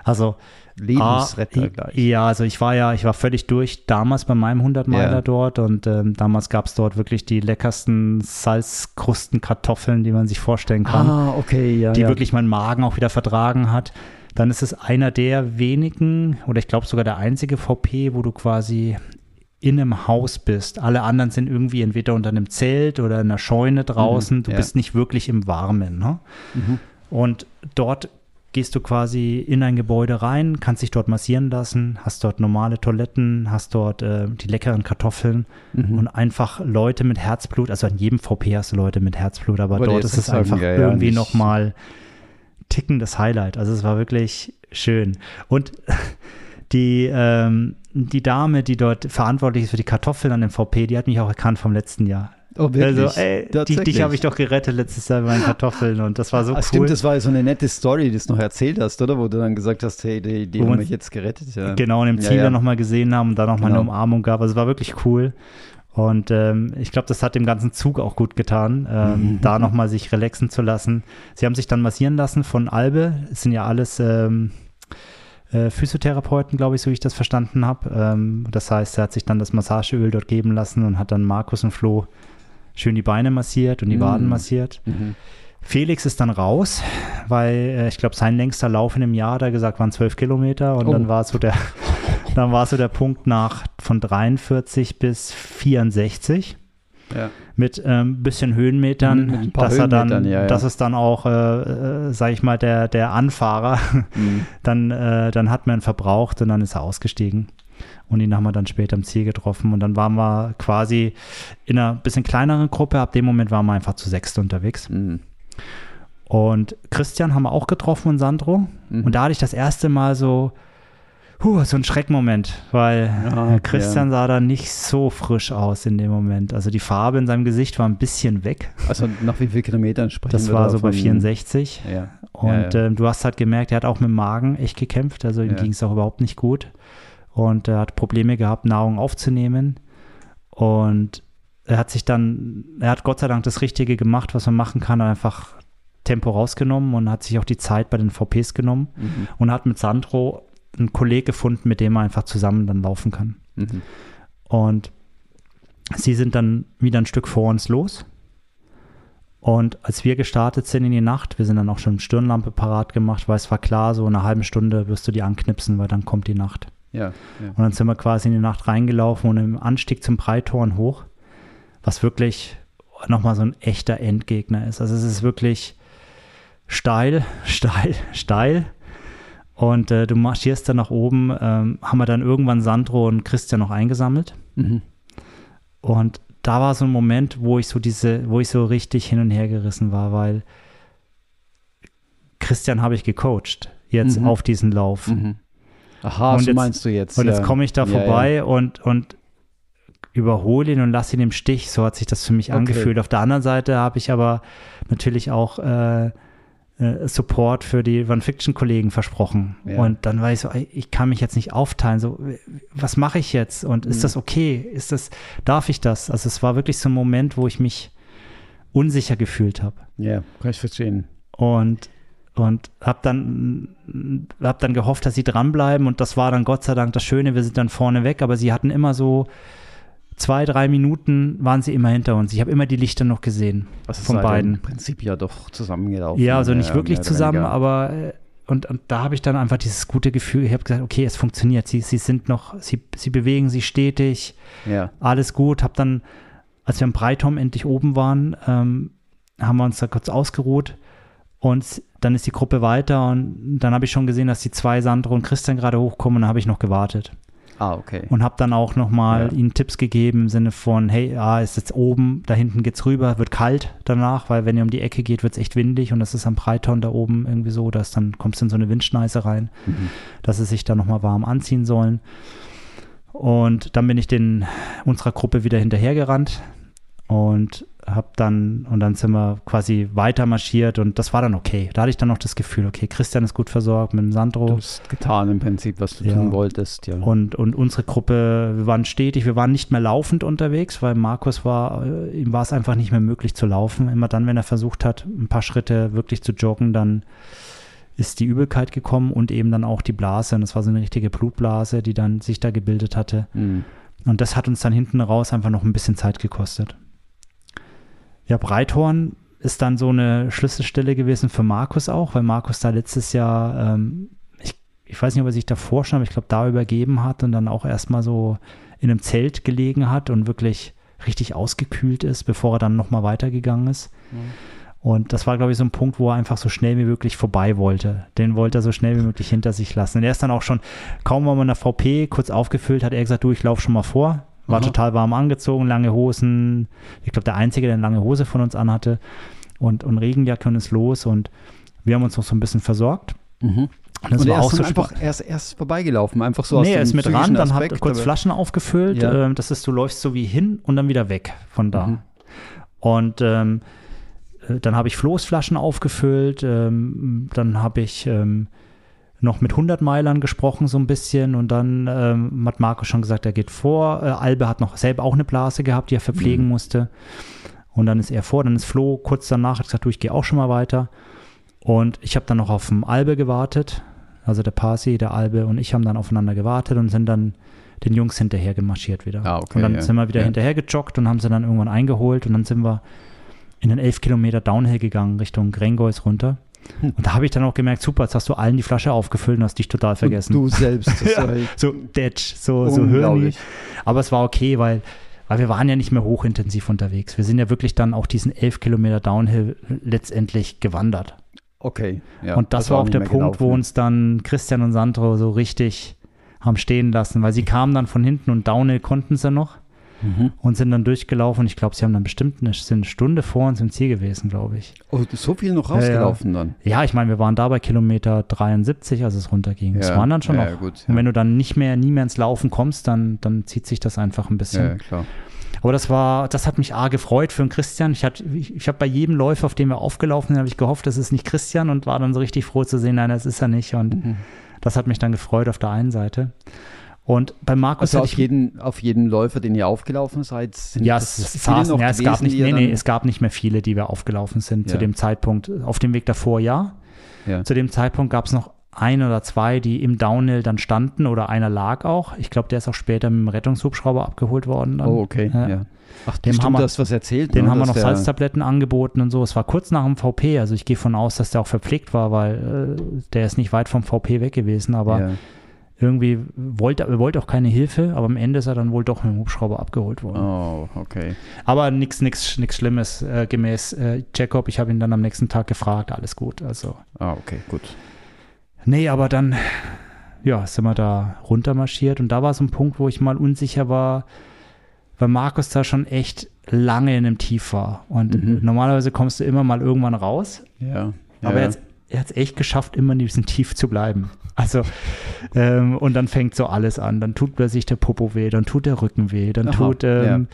Also Lebensretter ah, gleich. Ja, also ich war ja, ich war völlig durch damals bei meinem 100 Meiler ja. dort und ähm, damals gab es dort wirklich die leckersten Salzkrustenkartoffeln, die man sich vorstellen kann. Ah, okay, ja. Die ja. wirklich meinen Magen auch wieder vertragen hat. Dann ist es einer der wenigen oder ich glaube sogar der einzige VP, wo du quasi in einem Haus bist. Alle anderen sind irgendwie entweder unter einem Zelt oder in einer Scheune draußen. Mhm, du ja. bist nicht wirklich im Warmen. Ne? Mhm. Und dort gehst du quasi in ein Gebäude rein, kannst dich dort massieren lassen, hast dort normale Toiletten, hast dort äh, die leckeren Kartoffeln Mhm. und einfach Leute mit Herzblut. Also an jedem VP hast du Leute mit Herzblut, aber Wollte dort ist es sagen, einfach ja, ja, irgendwie nicht- nochmal tickendes Highlight. Also es war wirklich schön. Und die, ähm, die Dame, die dort verantwortlich ist für die Kartoffeln an dem VP, die hat mich auch erkannt vom letzten Jahr. Oh, wirklich? Also, ey, Tatsächlich? dich habe ich doch gerettet letztes Jahr bei meinen Kartoffeln und das war so ah, cool. Stimmt, das war so eine nette Story, die du noch erzählt hast, oder? Wo du dann gesagt hast, hey, die, die haben mich jetzt gerettet. Ja. Genau, und im Ja, Ziel ja. dann nochmal gesehen haben und dann nochmal Genau. eine Umarmung gab. Also es war wirklich cool. Und ähm, ich glaube, das hat dem ganzen Zug auch gut getan, ähm, Mhm. da nochmal sich relaxen zu lassen. Sie haben sich dann massieren lassen von Albe. Es sind ja alles ähm, äh, Physiotherapeuten, glaube ich, so wie ich das verstanden habe. Ähm, das heißt, er hat sich dann das Massageöl dort geben lassen und hat dann Markus und Flo schön die Beine massiert und die Mhm. Waden massiert. Mhm. Felix ist dann raus, weil äh, ich glaube, sein längster Lauf in einem Jahr, hat er gesagt, waren 12 Kilometer und Oh. dann war so der, dann war so der Punkt nach von 43 bis 64 Ja. mit ein bisschen Höhenmetern, paar dass er dann, Höhenmetern, ja, ja. das ist dann auch, äh, äh, sag ich mal, der, der Anfahrer, Mhm. dann, äh, dann hat man ihn verbraucht und dann ist er ausgestiegen. Und ihn haben wir dann später im Ziel getroffen. Und dann waren wir quasi in einer bisschen kleineren Gruppe. Ab dem Moment waren wir einfach zu sechst unterwegs. Mhm. Und Christian haben wir auch getroffen und Sandro. Mhm. Und da hatte ich das erste Mal so, huh, so einen Schreckmoment, weil Ja, Christian sah da nicht so frisch aus in dem Moment. Also die Farbe in seinem Gesicht war ein bisschen weg. Also nach wie vielen Kilometern sprechen Das war so bei von- 64. Ja. Und ja, ja. Ähm, du hast halt gemerkt, er hat auch mit dem Magen echt gekämpft. Also ihm Ja. ging es auch überhaupt nicht gut. Und er hat Probleme gehabt, Nahrung aufzunehmen. Und er hat sich dann, er hat Gott sei Dank das Richtige gemacht, was man machen kann, einfach Tempo rausgenommen und hat sich auch die Zeit bei den VPs genommen Mhm. und hat mit Sandro einen Kollegen gefunden, mit dem er einfach zusammen dann laufen kann. Mhm. Und sie sind dann wieder ein Stück vor uns los. Und als wir gestartet sind in die Nacht, wir sind dann auch schon Stirnlampe parat gemacht, weil es war klar, so in einer halben Stunde wirst du die anknipsen, weil dann kommt die Nacht. Ja, ja. Und dann sind wir quasi in die Nacht reingelaufen und im Anstieg zum Breitorn hoch, was wirklich nochmal so ein echter Endgegner ist. Also es ist wirklich steil, steil, steil. Und äh, du marschierst dann nach oben, ähm, haben wir dann irgendwann Sandro und Christian noch eingesammelt. Mhm. Und da war so ein Moment, wo ich so diese, wo ich so richtig hin und her gerissen war, weil Christian habe ich gecoacht jetzt Mhm. auf diesen Lauf. Mhm. Aha, Und so jetzt- meinst du jetzt. Und ja. jetzt komme ich da Ja, vorbei Und, und überhole ihn und lasse ihn im Stich. So hat sich das für mich Okay. angefühlt. Auf der anderen Seite habe ich aber natürlich auch äh, äh, Support für die One Fiction Kollegen versprochen. Ja. Und dann war ich so, ich kann mich jetzt nicht aufteilen. So, was mache ich jetzt? Und ist Mhm. das okay? Ist das, darf ich das? Also es war wirklich so ein Moment, wo ich mich unsicher gefühlt habe Ja, ja, kann ich verstehen. und und habe dann hab dann gehofft, dass sie dranbleiben und das war dann Gott sei Dank das Schöne. Wir sind dann vorne weg, aber sie hatten immer so zwei drei Minuten waren sie immer hinter uns. Ich habe immer die Lichter noch gesehen Also von ihr beiden. Im Prinzip ja doch zusammengelaufen. Ja, also nicht Ja, wirklich zusammen, weniger. aber äh, und, und da habe ich dann einfach dieses gute Gefühl. Ich habe gesagt, okay, es funktioniert. Sie, sie sind noch, sie, sie bewegen sich stetig Ja, alles gut. Hab dann, als wir am Breitom endlich oben waren, ähm, haben wir uns da kurz ausgeruht und dann ist die Gruppe weiter und dann habe ich schon gesehen, dass die zwei Sandro und Christian gerade hochkommen und dann habe ich noch gewartet ah, okay. und habe dann auch nochmal Ja. ihnen Tipps gegeben im Sinne von, hey, ah, ist jetzt oben, da hinten geht's rüber, wird kalt danach, weil wenn ihr um die Ecke geht, wird's echt windig und das ist am Breiton da oben irgendwie so, dass dann kommst du in so eine Windschneise rein Mhm. dass sie sich da nochmal warm anziehen sollen. Und dann bin ich den unserer Gruppe wieder hinterhergerannt und hab dann und dann sind wir quasi weiter marschiert und das war dann okay. Da hatte ich dann noch das Gefühl, okay, Christian ist gut versorgt mit dem Du Sandro hast getan im Prinzip, was du Ja. tun wolltest. Ja. und und unsere Gruppe, wir waren stetig, wir waren nicht mehr laufend unterwegs, weil Markus war, äh, ihm war es einfach nicht mehr möglich zu laufen. Immer dann, wenn er versucht hat, ein paar Schritte wirklich zu joggen, dann ist die Übelkeit gekommen und eben dann auch die Blase. Und das war so eine richtige Blutblase, die dann sich da gebildet hatte. Mhm. Und das hat uns dann hinten raus einfach noch ein bisschen Zeit gekostet. Ja, Breithorn ist dann so eine Schlüsselstelle gewesen für Markus auch, weil Markus da letztes Jahr, ähm, ich, ich weiß nicht, ob er sich davor schon, aber ich glaube, da übergeben hat und dann auch erstmal so in einem Zelt gelegen hat und wirklich richtig ausgekühlt ist, bevor er dann nochmal weitergegangen ist. Und das war, glaube ich, so ein Punkt, wo er einfach so schnell wie möglich vorbei wollte. Den wollte er so schnell wie möglich hinter sich lassen. Und er ist dann auch schon, kaum war man in der VP kurz aufgefüllt, hat er gesagt, du, ich laufe schon mal vor. War Aha. total warm angezogen, lange Hosen. Ich glaube, der Einzige, der eine lange Hose von uns anhatte. Und, und Regenjacke und ist los. Und wir haben uns noch so ein bisschen versorgt. Mhm. Und das Und war er auch ist so dann einfach Sport- erst, erst vorbeigelaufen, einfach so aus nee, er dem ist mit ran, dann Aspekt, hat kurz aber- Flaschen aufgefüllt. Ja. Ähm, das ist, du läufst so wie hin und dann wieder weg von da. Mhm. Und ähm, äh, dann habe ich Floßflaschen aufgefüllt. Ähm, dann habe ich ähm, noch mit 100 Meilern gesprochen so ein bisschen und dann ähm, hat Marco schon gesagt, er geht vor. Äh, Albe hat noch selber auch eine Blase gehabt, die er verpflegen Mhm. musste. Und dann ist er vor, dann ist Flo kurz danach, hat gesagt, du, ich gehe auch schon mal weiter. Und ich habe dann noch auf dem Albe gewartet. Also der Pasi, der Albe und ich haben dann aufeinander gewartet und sind dann den Jungs hinterher gemarschiert wieder. Ah, okay, und dann ja. sind wir wieder Ja. hinterher gejoggt und haben sie dann irgendwann eingeholt und dann sind wir in den 11 Kilometer Downhill gegangen Richtung Grengois runter. Hm. Und da habe ich dann auch gemerkt, super, jetzt hast du allen die Flasche aufgefüllt und hast dich total vergessen. Und du selbst. Das Ja. so Detsch, so, so unglaublich. Aber es war okay, weil, weil wir waren ja nicht mehr hochintensiv unterwegs. Wir sind ja wirklich dann auch diesen 11 Kilometer Downhill letztendlich gewandert. Okay. Ja, und das, war auch der Punkt, wo gelaufen. uns dann Christian und Sandro so richtig haben stehen lassen, weil sie kamen dann von hinten und Downhill konnten sie noch Mhm. und sind dann durchgelaufen. Ich glaube, sie haben dann bestimmt eine, sind eine Stunde vor uns im Ziel gewesen, glaube ich. Oh, so viel noch rausgelaufen dann. Ja, ich meine, wir waren da bei Kilometer 73, als es runterging. Das Ja, waren dann schon ja, noch. ja, gut, Und wenn du dann nicht mehr, nie mehr ins Laufen kommst, dann, dann zieht sich das einfach ein bisschen. Ja, klar. Aber das war, das hat mich arg gefreut für den Christian. Ich, ich, ich habe bei jedem Läufer, auf dem wir aufgelaufen sind, habe ich gehofft, das ist nicht Christian und war dann so richtig froh zu sehen, nein, das ist er nicht. Und Mhm. das hat mich dann gefreut auf der einen Seite. Und bei Markus Also auf ich jeden, auf jeden Läufer, den ihr aufgelaufen seid, sind ja, das es, viele saßen, ja, es gewesen, gab nicht, nee, nee, es gab nicht mehr viele, die wir aufgelaufen sind zu Ja. dem Zeitpunkt. Auf dem Weg davor ja. Ja. Zu dem Zeitpunkt gab es noch ein oder zwei, die im Downhill dann standen oder einer lag auch. Ich glaube, der ist auch später mit dem Rettungshubschrauber abgeholt worden. Dann. Oh, okay. Ja. Ja. Ach, Dem stimmt, haben wir- du hast was erzählt. Den ne, haben wir noch Salztabletten angeboten und so. Es war kurz nach dem VP, also ich gehe von aus, dass der auch verpflegt war, weil äh, der ist nicht weit vom VP weg gewesen, aber Ja. Irgendwie wollte er wollte auch keine Hilfe, aber am Ende ist er dann wohl doch mit dem Hubschrauber abgeholt worden. Oh, okay. Aber nichts nix, nix Schlimmes äh, gemäß äh, Jacob. Ich habe ihn dann am nächsten Tag gefragt, alles gut. Also, Ah, okay, gut. nee, aber dann, ja, sind wir da runtermarschiert und da war so ein Punkt, wo ich mal unsicher war, weil Markus da schon echt lange in einem Tief war. Und Mhm. normalerweise kommst du immer mal irgendwann raus, Ja. aber ja. er er hat es echt geschafft, immer in diesem Tief zu bleiben. Also, ähm, und dann fängt so alles an. Dann tut plötzlich der Popo weh, dann tut der Rücken weh, dann Aha, tut, ähm,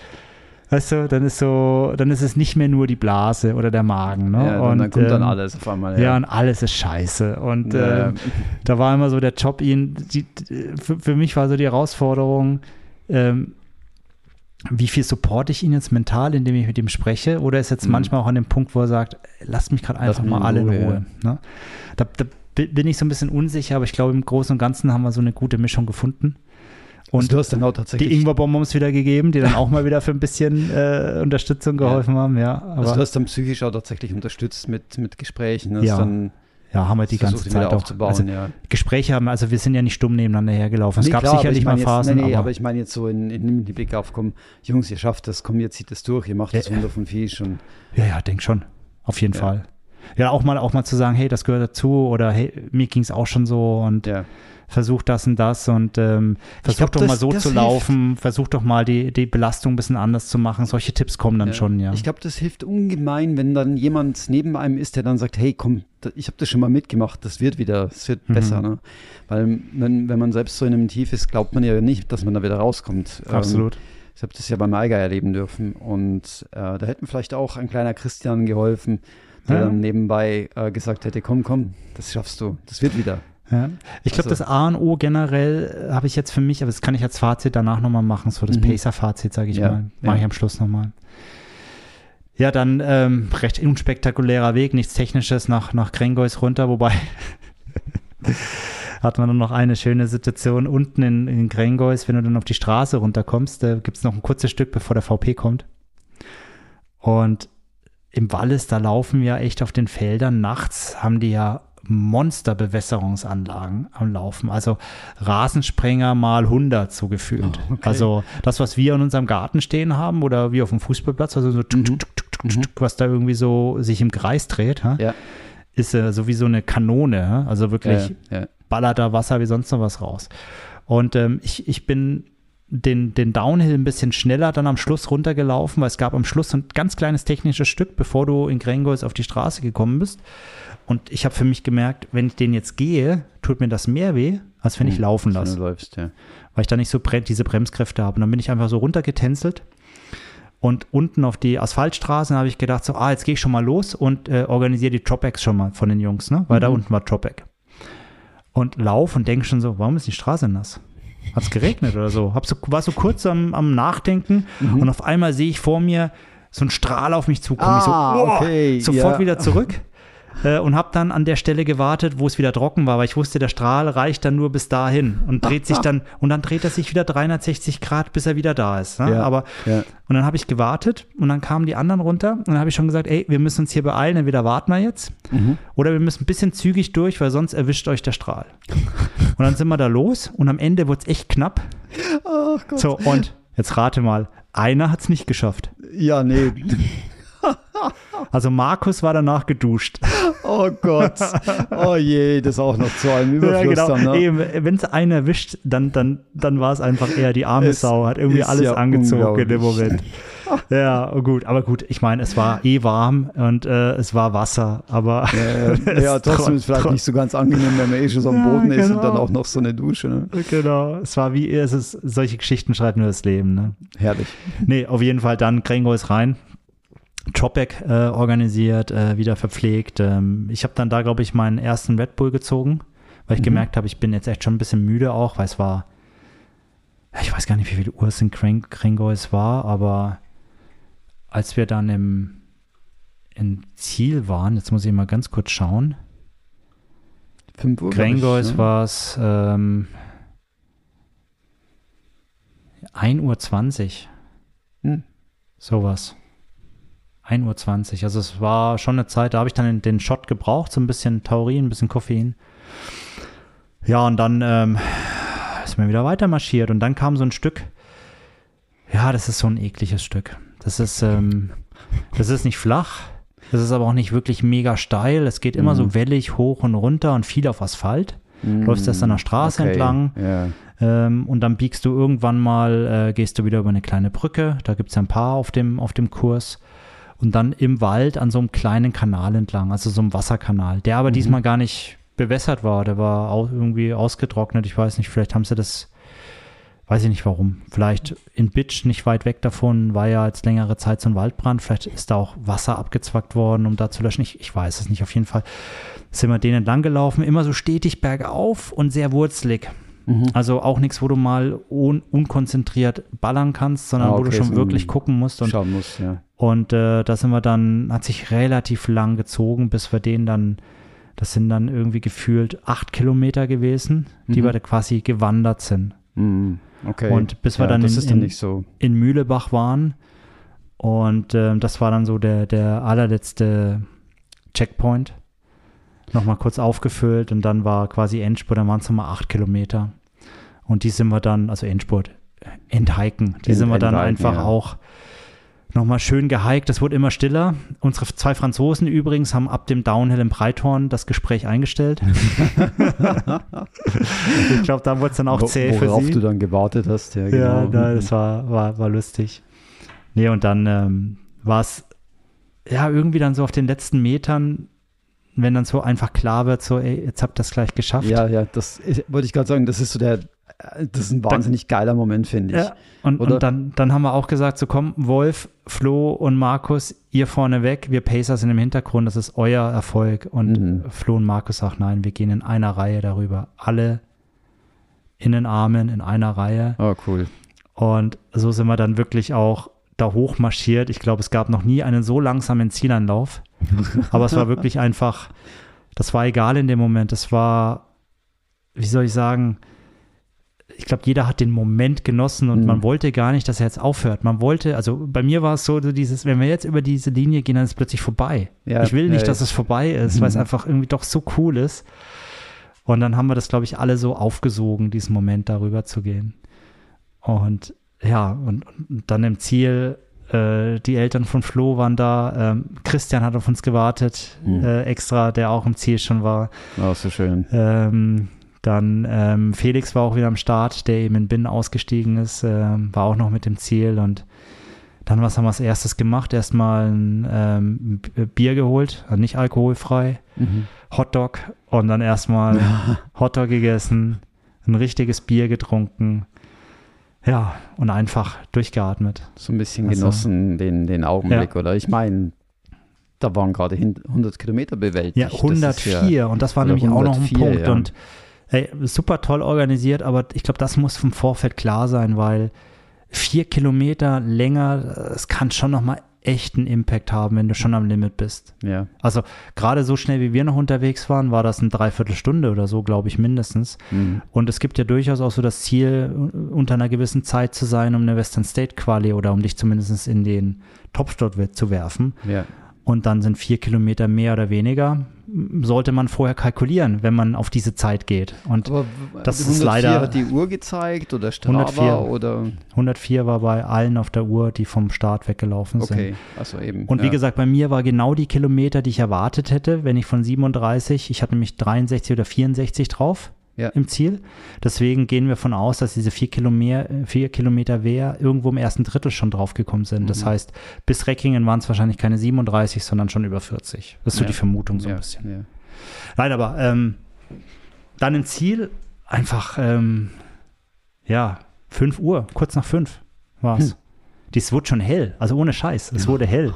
weißt du, dann ist so, dann ist es nicht mehr nur die Blase oder der Magen. Ne? ja, und, dann kommt dann ähm, alles auf einmal. Ja. und alles ist scheiße. Und Ja. ähm, da war immer so der Job, ihn, die, für, für mich war so die Herausforderung, ähm, wie viel supporte ich ihn jetzt mental, indem ich mit ihm spreche? Oder ist jetzt Mhm. manchmal auch an dem Punkt, wo er sagt, lasst mich gerade einfach mich mal alle in Ruhe. Ne? Da, da bin ich so ein bisschen unsicher, aber ich glaube, im Großen und Ganzen haben wir so eine gute Mischung gefunden. und du hast dann auch tatsächlich. die Ingwer-Bonbons wieder gegeben, die dann auch mal wieder für ein bisschen äh, Unterstützung geholfen haben, ja. Also du hast dann psychisch auch tatsächlich unterstützt mit, mit Gesprächen. Ja, dann ja, haben wir die ganze Zeit auch. aufzubauen. Also ja. Gespräche haben, also wir sind ja nicht stumm nebeneinander hergelaufen. Es Nee, gab klar, sicherlich ich mal jetzt, Phasen, Nee, nee, aber, aber ich meine jetzt so in, in, die Blick auf, komm, Jungs, ihr schafft das, komm, ihr zieht das durch, ihr macht das Ja, Wunder von Fisch und ja, ja, denk schon. Auf jeden Ja. Fall. Ja, auch mal, auch mal zu sagen, hey, das gehört dazu oder hey, mir ging es auch schon so und ja. versuch das und das und ähm, versuch glaub, doch das- mal so zu hilft. laufen, versuch doch mal die, die Belastung ein bisschen anders zu machen. Solche Tipps kommen dann schon, ja. Ich glaube, das hilft ungemein, wenn dann jemand neben einem ist, der dann sagt, hey, komm, ich habe das schon mal mitgemacht, das wird wieder, es wird Mhm. besser. Ne? Weil wenn, wenn man selbst so in einem Tief ist, glaubt man ja nicht, dass man da wieder rauskommt. Ähm, Absolut. ich habe das ja beim Eiger erleben dürfen und äh, da hätte mir vielleicht auch ein kleiner Christian geholfen, der Ja. dann nebenbei äh, gesagt hätte, komm, komm, das schaffst du, das wird wieder. Ja. Ich glaube, Also- das A und O generell äh, habe ich jetzt für mich, aber das kann ich als Fazit danach nochmal machen, so das Mhm. Pacer-Fazit, sage ich Ja, mal. Mache ich am Schluss nochmal. Ja, dann ähm, recht unspektakulärer Weg, nichts Technisches nach, nach Krengois runter, wobei hat man dann noch eine schöne Situation unten in, in Krengois, wenn du dann auf die Straße runterkommst, da gibt es noch ein kurzes Stück, bevor der VP kommt. Und im Wallis, da laufen ja echt auf den Feldern nachts, haben die ja Monsterbewässerungsanlagen am Laufen. Also Rasensprenger mal 100 so gefühlt. Oh, okay. Also das, was wir in unserem Garten stehen haben oder wie auf dem Fußballplatz, also so Mhm. tuk, tuk, tuk, was da irgendwie so sich im Kreis dreht? Ja. ist äh, so wie so eine Kanone. Also wirklich Ja, ja. ballert da Wasser wie sonst noch was raus. Und ähm, ich, ich bin den, den Downhill ein bisschen schneller dann am Schluss runtergelaufen, weil es gab am Schluss ein ganz kleines technisches Stück, bevor du in Grengos auf die Straße gekommen bist. Und ich habe für mich gemerkt, wenn ich den jetzt gehe, tut mir das mehr weh, als wenn ich laufen lasse läufst, ja. weil ich da nicht so bre diese Bremskräfte habe. Und dann bin ich einfach so runtergetänzelt und unten auf die Asphaltstraße habe ich gedacht, so, ah, jetzt gehe ich schon mal los und äh, organisiere die Dropbacks schon mal von den Jungs, ne? Weil da unten war Dropback. Und lauf und denke schon so, warum ist die Straße nass? Hat es geregnet oder so? Hab so, war so kurz am, am Nachdenken und auf einmal sehe ich vor mir so einen Strahl auf mich zukommen. ich so, Ah, "Uah!" okay, sofort ja. wieder zurück. Äh, Und habe dann an der Stelle gewartet, wo es wieder trocken war, weil ich wusste, der Strahl reicht dann nur bis dahin und dreht sich dann und dann dreht er sich wieder 360 Grad, bis er wieder da ist. Ne? Ja, Aber ja. und dann habe ich gewartet und dann kamen die anderen runter und dann habe ich schon gesagt, ey, wir müssen uns hier beeilen, entweder warten wir jetzt Mhm. oder wir müssen ein bisschen zügig durch, weil sonst erwischt euch der Strahl. und dann sind wir da los und am Ende wurde es echt knapp. Gott. So, und jetzt rate mal, einer hat es nicht geschafft. Ja, nee. Also Markus war danach geduscht. Oh Gott. Oh je, das auch noch zu einem Überfluss dann, ne? Wenn es einen erwischt, dann, dann, dann war es einfach eher die arme Es Sau, hat irgendwie alles ja angezogen in dem. Moment. Ja, gut, aber gut, ich meine, es war eh warm und äh, es war Wasser, aber Äh, ja, trotzdem ist es vielleicht nicht so ganz angenehm, wenn man eh schon so am Ja, Boden ist und genau. dann auch noch so eine Dusche. Ne? genau, es war wie, es ist, solche Geschichten schreibt nur das Leben, ne? Herrlich. Nee, auf jeden Fall dann ist rein. Dropback äh, organisiert, äh, wieder verpflegt. Ähm, ich habe dann da, glaube ich, meinen ersten Red Bull gezogen, weil ich Mhm. gemerkt habe, ich bin jetzt echt schon ein bisschen müde auch, weil es war, ich weiß gar nicht, wie viel Uhr es in Grengo es war, aber als wir dann im, im Ziel waren, jetzt muss ich mal ganz kurz schauen, 5 Uhr. Grengois ne? war es ähm, 1.20 Uhr. Hm. Sowas. 1.20 Uhr. Also es war schon eine Zeit, da habe ich dann den, Shot gebraucht, so ein bisschen Taurin, ein bisschen Koffein. Ja, und dann ähm, ist mir wieder weiter marschiert und dann kam so ein Stück. Ja, das ist so ein ekliges Stück. Das ist, ähm, das ist nicht flach. Das ist aber auch nicht wirklich mega steil. Es geht immer Mhm. so wellig hoch und runter und viel auf Asphalt. läufst erst an der Straße Okay, entlang. Ja. Ähm, und dann biegst du irgendwann mal, äh, gehst du wieder über eine kleine Brücke. Da gibt es ein paar auf dem, auf dem Kurs. Und dann im Wald an so einem kleinen Kanal entlang, also so einem Wasserkanal, der aber diesmal gar nicht bewässert war. Der war au irgendwie ausgetrocknet. Ich weiß nicht, vielleicht haben sie das, weiß ich nicht warum. Vielleicht in Bitsch, nicht weit weg davon, war ja jetzt längere Zeit so ein Waldbrand. Vielleicht ist da auch Wasser abgezwackt worden, um da zu löschen. Ich, ich weiß es nicht. Auf jeden Fall sind wir den entlang gelaufen. Immer so stetig bergauf und sehr wurzelig. Mhm. Also auch nichts, wo du mal un unkonzentriert ballern kannst, sondern Ah, wo du okay, schon wirklich gucken musst. Und, Schauen muss, ja. und äh, da sind wir dann, hat sich relativ lang gezogen, bis wir den dann, das sind dann irgendwie gefühlt acht Kilometer gewesen, die Mhm. wir da quasi gewandert sind. Mhm. Okay. Und bis wir ja, dann in- ist dann in- nicht so. In Mühlebach waren. Und ähm, das war dann so der, der allerletzte Checkpoint. Nochmal kurz aufgefüllt und dann war quasi Endspurt, dann waren es nochmal acht Kilometer. Und die sind wir dann, also Endspurt, Endhiken, die End- sind wir dann einfach ja. auch nochmal schön gehiked. Das wurde immer stiller. Unsere zwei Franzosen übrigens haben ab dem Downhill im Breithorn das Gespräch eingestellt. ich glaube, da wurde es dann auch Wo- zäh für Worauf du dann gewartet hast, ja, genau. Ja, da, das war, war, war lustig. Nee, und dann ähm, war es ja irgendwie dann so auf den letzten Metern, wenn dann so einfach klar wird, so, ey, jetzt habt ihr das gleich geschafft. Ja, ja, das wollte ich gerade sagen, das ist so der, äh, das ist ein wahnsinnig geiler Moment, finde ich. Ja, und, und dann, dann haben wir auch gesagt, so komm, Wolf, Flo und Markus, ihr vorne weg, wir Pacers sind im Hintergrund, das ist euer Erfolg. Und Mhm. Flo und Markus sagen, nein, wir gehen in einer Reihe darüber. Alle in den Armen, in einer Reihe. Oh, cool. Und so sind wir dann wirklich auch da hoch marschiert. Ich glaube, es gab noch nie einen so langsamen Zielanlauf. Aber es war wirklich einfach, das war egal in dem Moment. Es war, wie soll ich sagen, ich glaube, jeder hat den Moment genossen und Mhm. man wollte gar nicht, dass er jetzt aufhört. Man wollte, also bei mir war es so, dieses, wenn wir jetzt über diese Linie gehen, dann ist es plötzlich vorbei. Ja, ich will nicht, ja, dass es vorbei ist, weil es Mhm. einfach irgendwie doch so cool ist. Und dann haben wir das, glaube ich, alle so aufgesogen, diesen Moment darüber zu gehen. Und ja, und, und dann im Ziel äh, die Eltern von Flo waren da. Ähm, Christian hat auf uns gewartet, Mhm. äh, extra, der auch im Ziel schon war. Oh, so schön. Ähm, dann ähm, Felix war auch wieder am Start, der eben in Binnen ausgestiegen ist, ähm, war auch noch mit dem Ziel und dann, was haben wir als erstes gemacht? Erstmal ein ähm, Bier geholt, also nicht alkoholfrei, Mhm. Hotdog und dann erstmal Ja. Hotdog gegessen, ein richtiges Bier getrunken. Ja, und einfach durchgeatmet. So ein bisschen Also- genossen, den, den Augenblick, oder? Ich meine, da waren gerade hin- 100 Kilometer bewältigt. Ja, Das ist 104 ja- und das war nämlich auch noch ein 104, Punkt. ja. Und ey, super toll organisiert, aber ich glaube, das muss vom Vorfeld klar sein, weil vier Kilometer länger, es kann schon nochmal echt einen Impact haben, wenn du schon am Limit bist. ja. Also gerade so schnell wie wir noch unterwegs waren, war das eine Dreiviertelstunde oder so, glaube ich, mindestens. Mhm. Und es gibt ja durchaus auch so das Ziel, unter einer gewissen Zeit zu sein, um eine Western State Quali oder um dich zumindest in den Topstart zu werfen. ja. Und dann sind vier Kilometer mehr oder weniger, sollte man vorher kalkulieren, wenn man auf diese Zeit geht. Und Aber Das ist leider- hat die Uhr gezeigt oder Strava 104. oder 104 war bei allen auf der Uhr, die vom Start weggelaufen sind. okay, also eben. Und wie ja. gesagt, bei mir war genau die Kilometer, die ich erwartet hätte, wenn ich von 37, ich hatte nämlich 63 oder 64 drauf Ja. im Ziel. Deswegen gehen wir von aus, dass diese vier Kilometer, vier Kilometer Wehr irgendwo im ersten Drittel schon draufgekommen sind. Das Mhm. heißt, bis Reckingen waren es wahrscheinlich keine 37, sondern schon über 40. Das ist so Ja. die Vermutung so ja, ein bisschen. Ja. Nein, aber ähm, dann im Ziel einfach, ähm, ja, 5 Uhr, kurz nach 5 war es. Hm. Dies wurde schon hell, also ohne Scheiß, es wurde hell.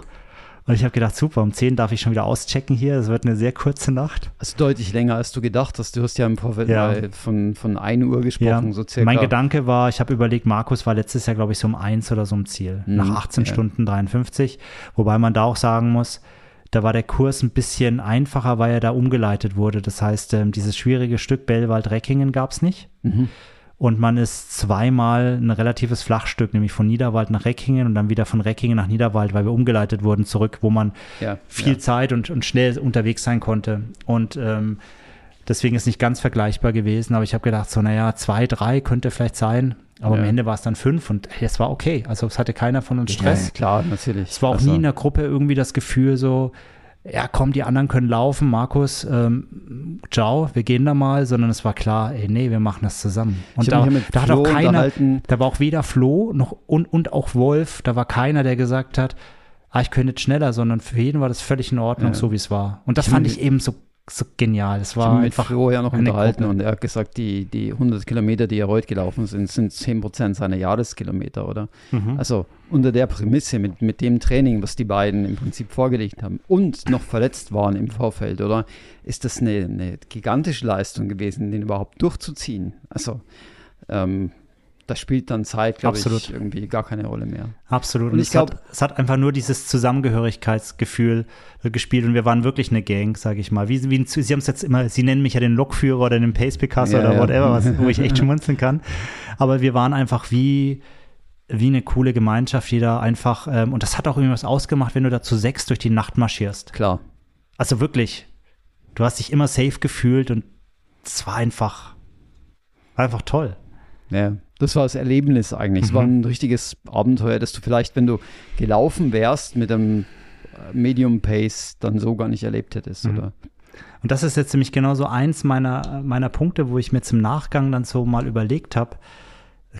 Und ich habe gedacht, super, um 10 darf ich schon wieder auschecken hier, es wird eine sehr kurze Nacht. Also deutlich länger, als du gedacht hast. Du hast ja im Vorfeld Ja. von, von 1 Uhr gesprochen, so circa. Mein Gedanke war, ich habe überlegt, Markus war letztes Jahr, glaube ich, so um 1 oder so im Ziel, Mhm, nach 18 ja. Stunden 53, wobei man da auch sagen muss, da war der Kurs ein bisschen einfacher, weil er da umgeleitet wurde. Das heißt, ähm, dieses schwierige Stück Bellwald-Reckingen gab es nicht. Mhm. Und man ist zweimal ein relatives Flachstück, nämlich von Niederwald nach Reckingen und dann wieder von Reckingen nach Niederwald, weil wir umgeleitet wurden zurück, wo man Ja, viel ja. Zeit und, und schnell unterwegs sein konnte. Und ähm, deswegen ist nicht ganz vergleichbar gewesen. Aber ich habe gedacht, so, naja, zwei, drei könnte vielleicht sein. Aber am Ja. Ende war es dann fünf und hey, es war okay. Also es hatte keiner von uns Ja, Stress. klar, natürlich. Es war auch Also, nie in der Gruppe irgendwie das Gefühl so, ja komm, die anderen können laufen, Markus, ähm, ciao, wir gehen da mal, sondern es war klar, ey, nee, wir machen das zusammen. Und da, da hat auch keiner, da war auch weder Flo noch und, und auch Wolf, da war keiner, der gesagt hat, ah, ich könnte jetzt schneller, sondern für jeden war das völlig in Ordnung, Ja. so wie es war. Und das Ich fand ich eben so, so genial. Es Ich habe war mich mit einfach Flo ja noch unterhalten Gruppe. und er hat gesagt, die, die 100 Kilometer, die er heute gelaufen sind, sind 10% seiner Jahreskilometer, oder? Mhm. Also unter der Prämisse, mit, mit dem Training, was die beiden im Prinzip vorgelegt haben und noch verletzt waren im Vorfeld, oder? Ist das eine, eine gigantische Leistung gewesen, den überhaupt durchzuziehen? Also, ähm, da spielt dann Zeit, glaube ich, Absolut. irgendwie gar keine Rolle mehr. Absolut. Und Und ich es, hat, glaub- es hat einfach nur dieses Zusammengehörigkeitsgefühl äh, gespielt und wir waren wirklich eine Gang, sage ich mal. Wie, wie, Sie haben es jetzt immer, Sie nennen mich ja den Lokführer oder den Pace Picasso Ja, oder ja. whatever, was, wo ich echt schmunzeln kann. Aber wir waren einfach wie, wie eine coole Gemeinschaft, jeder einfach, ähm, und das hat auch irgendwas ausgemacht, wenn du da zu sechs durch die Nacht marschierst. Klar. Also wirklich, du hast dich immer safe gefühlt und es war einfach, einfach toll. Ja, das war das Erlebnis eigentlich. Es war Mhm. ein richtiges Abenteuer, das du vielleicht, wenn du gelaufen wärst mit einem äh, Medium Pace, dann so gar nicht erlebt hättest, Mhm. oder? Und das ist jetzt nämlich genau so eins meiner, meiner Punkte, wo ich mir zum Nachgang dann so mal überlegt habe,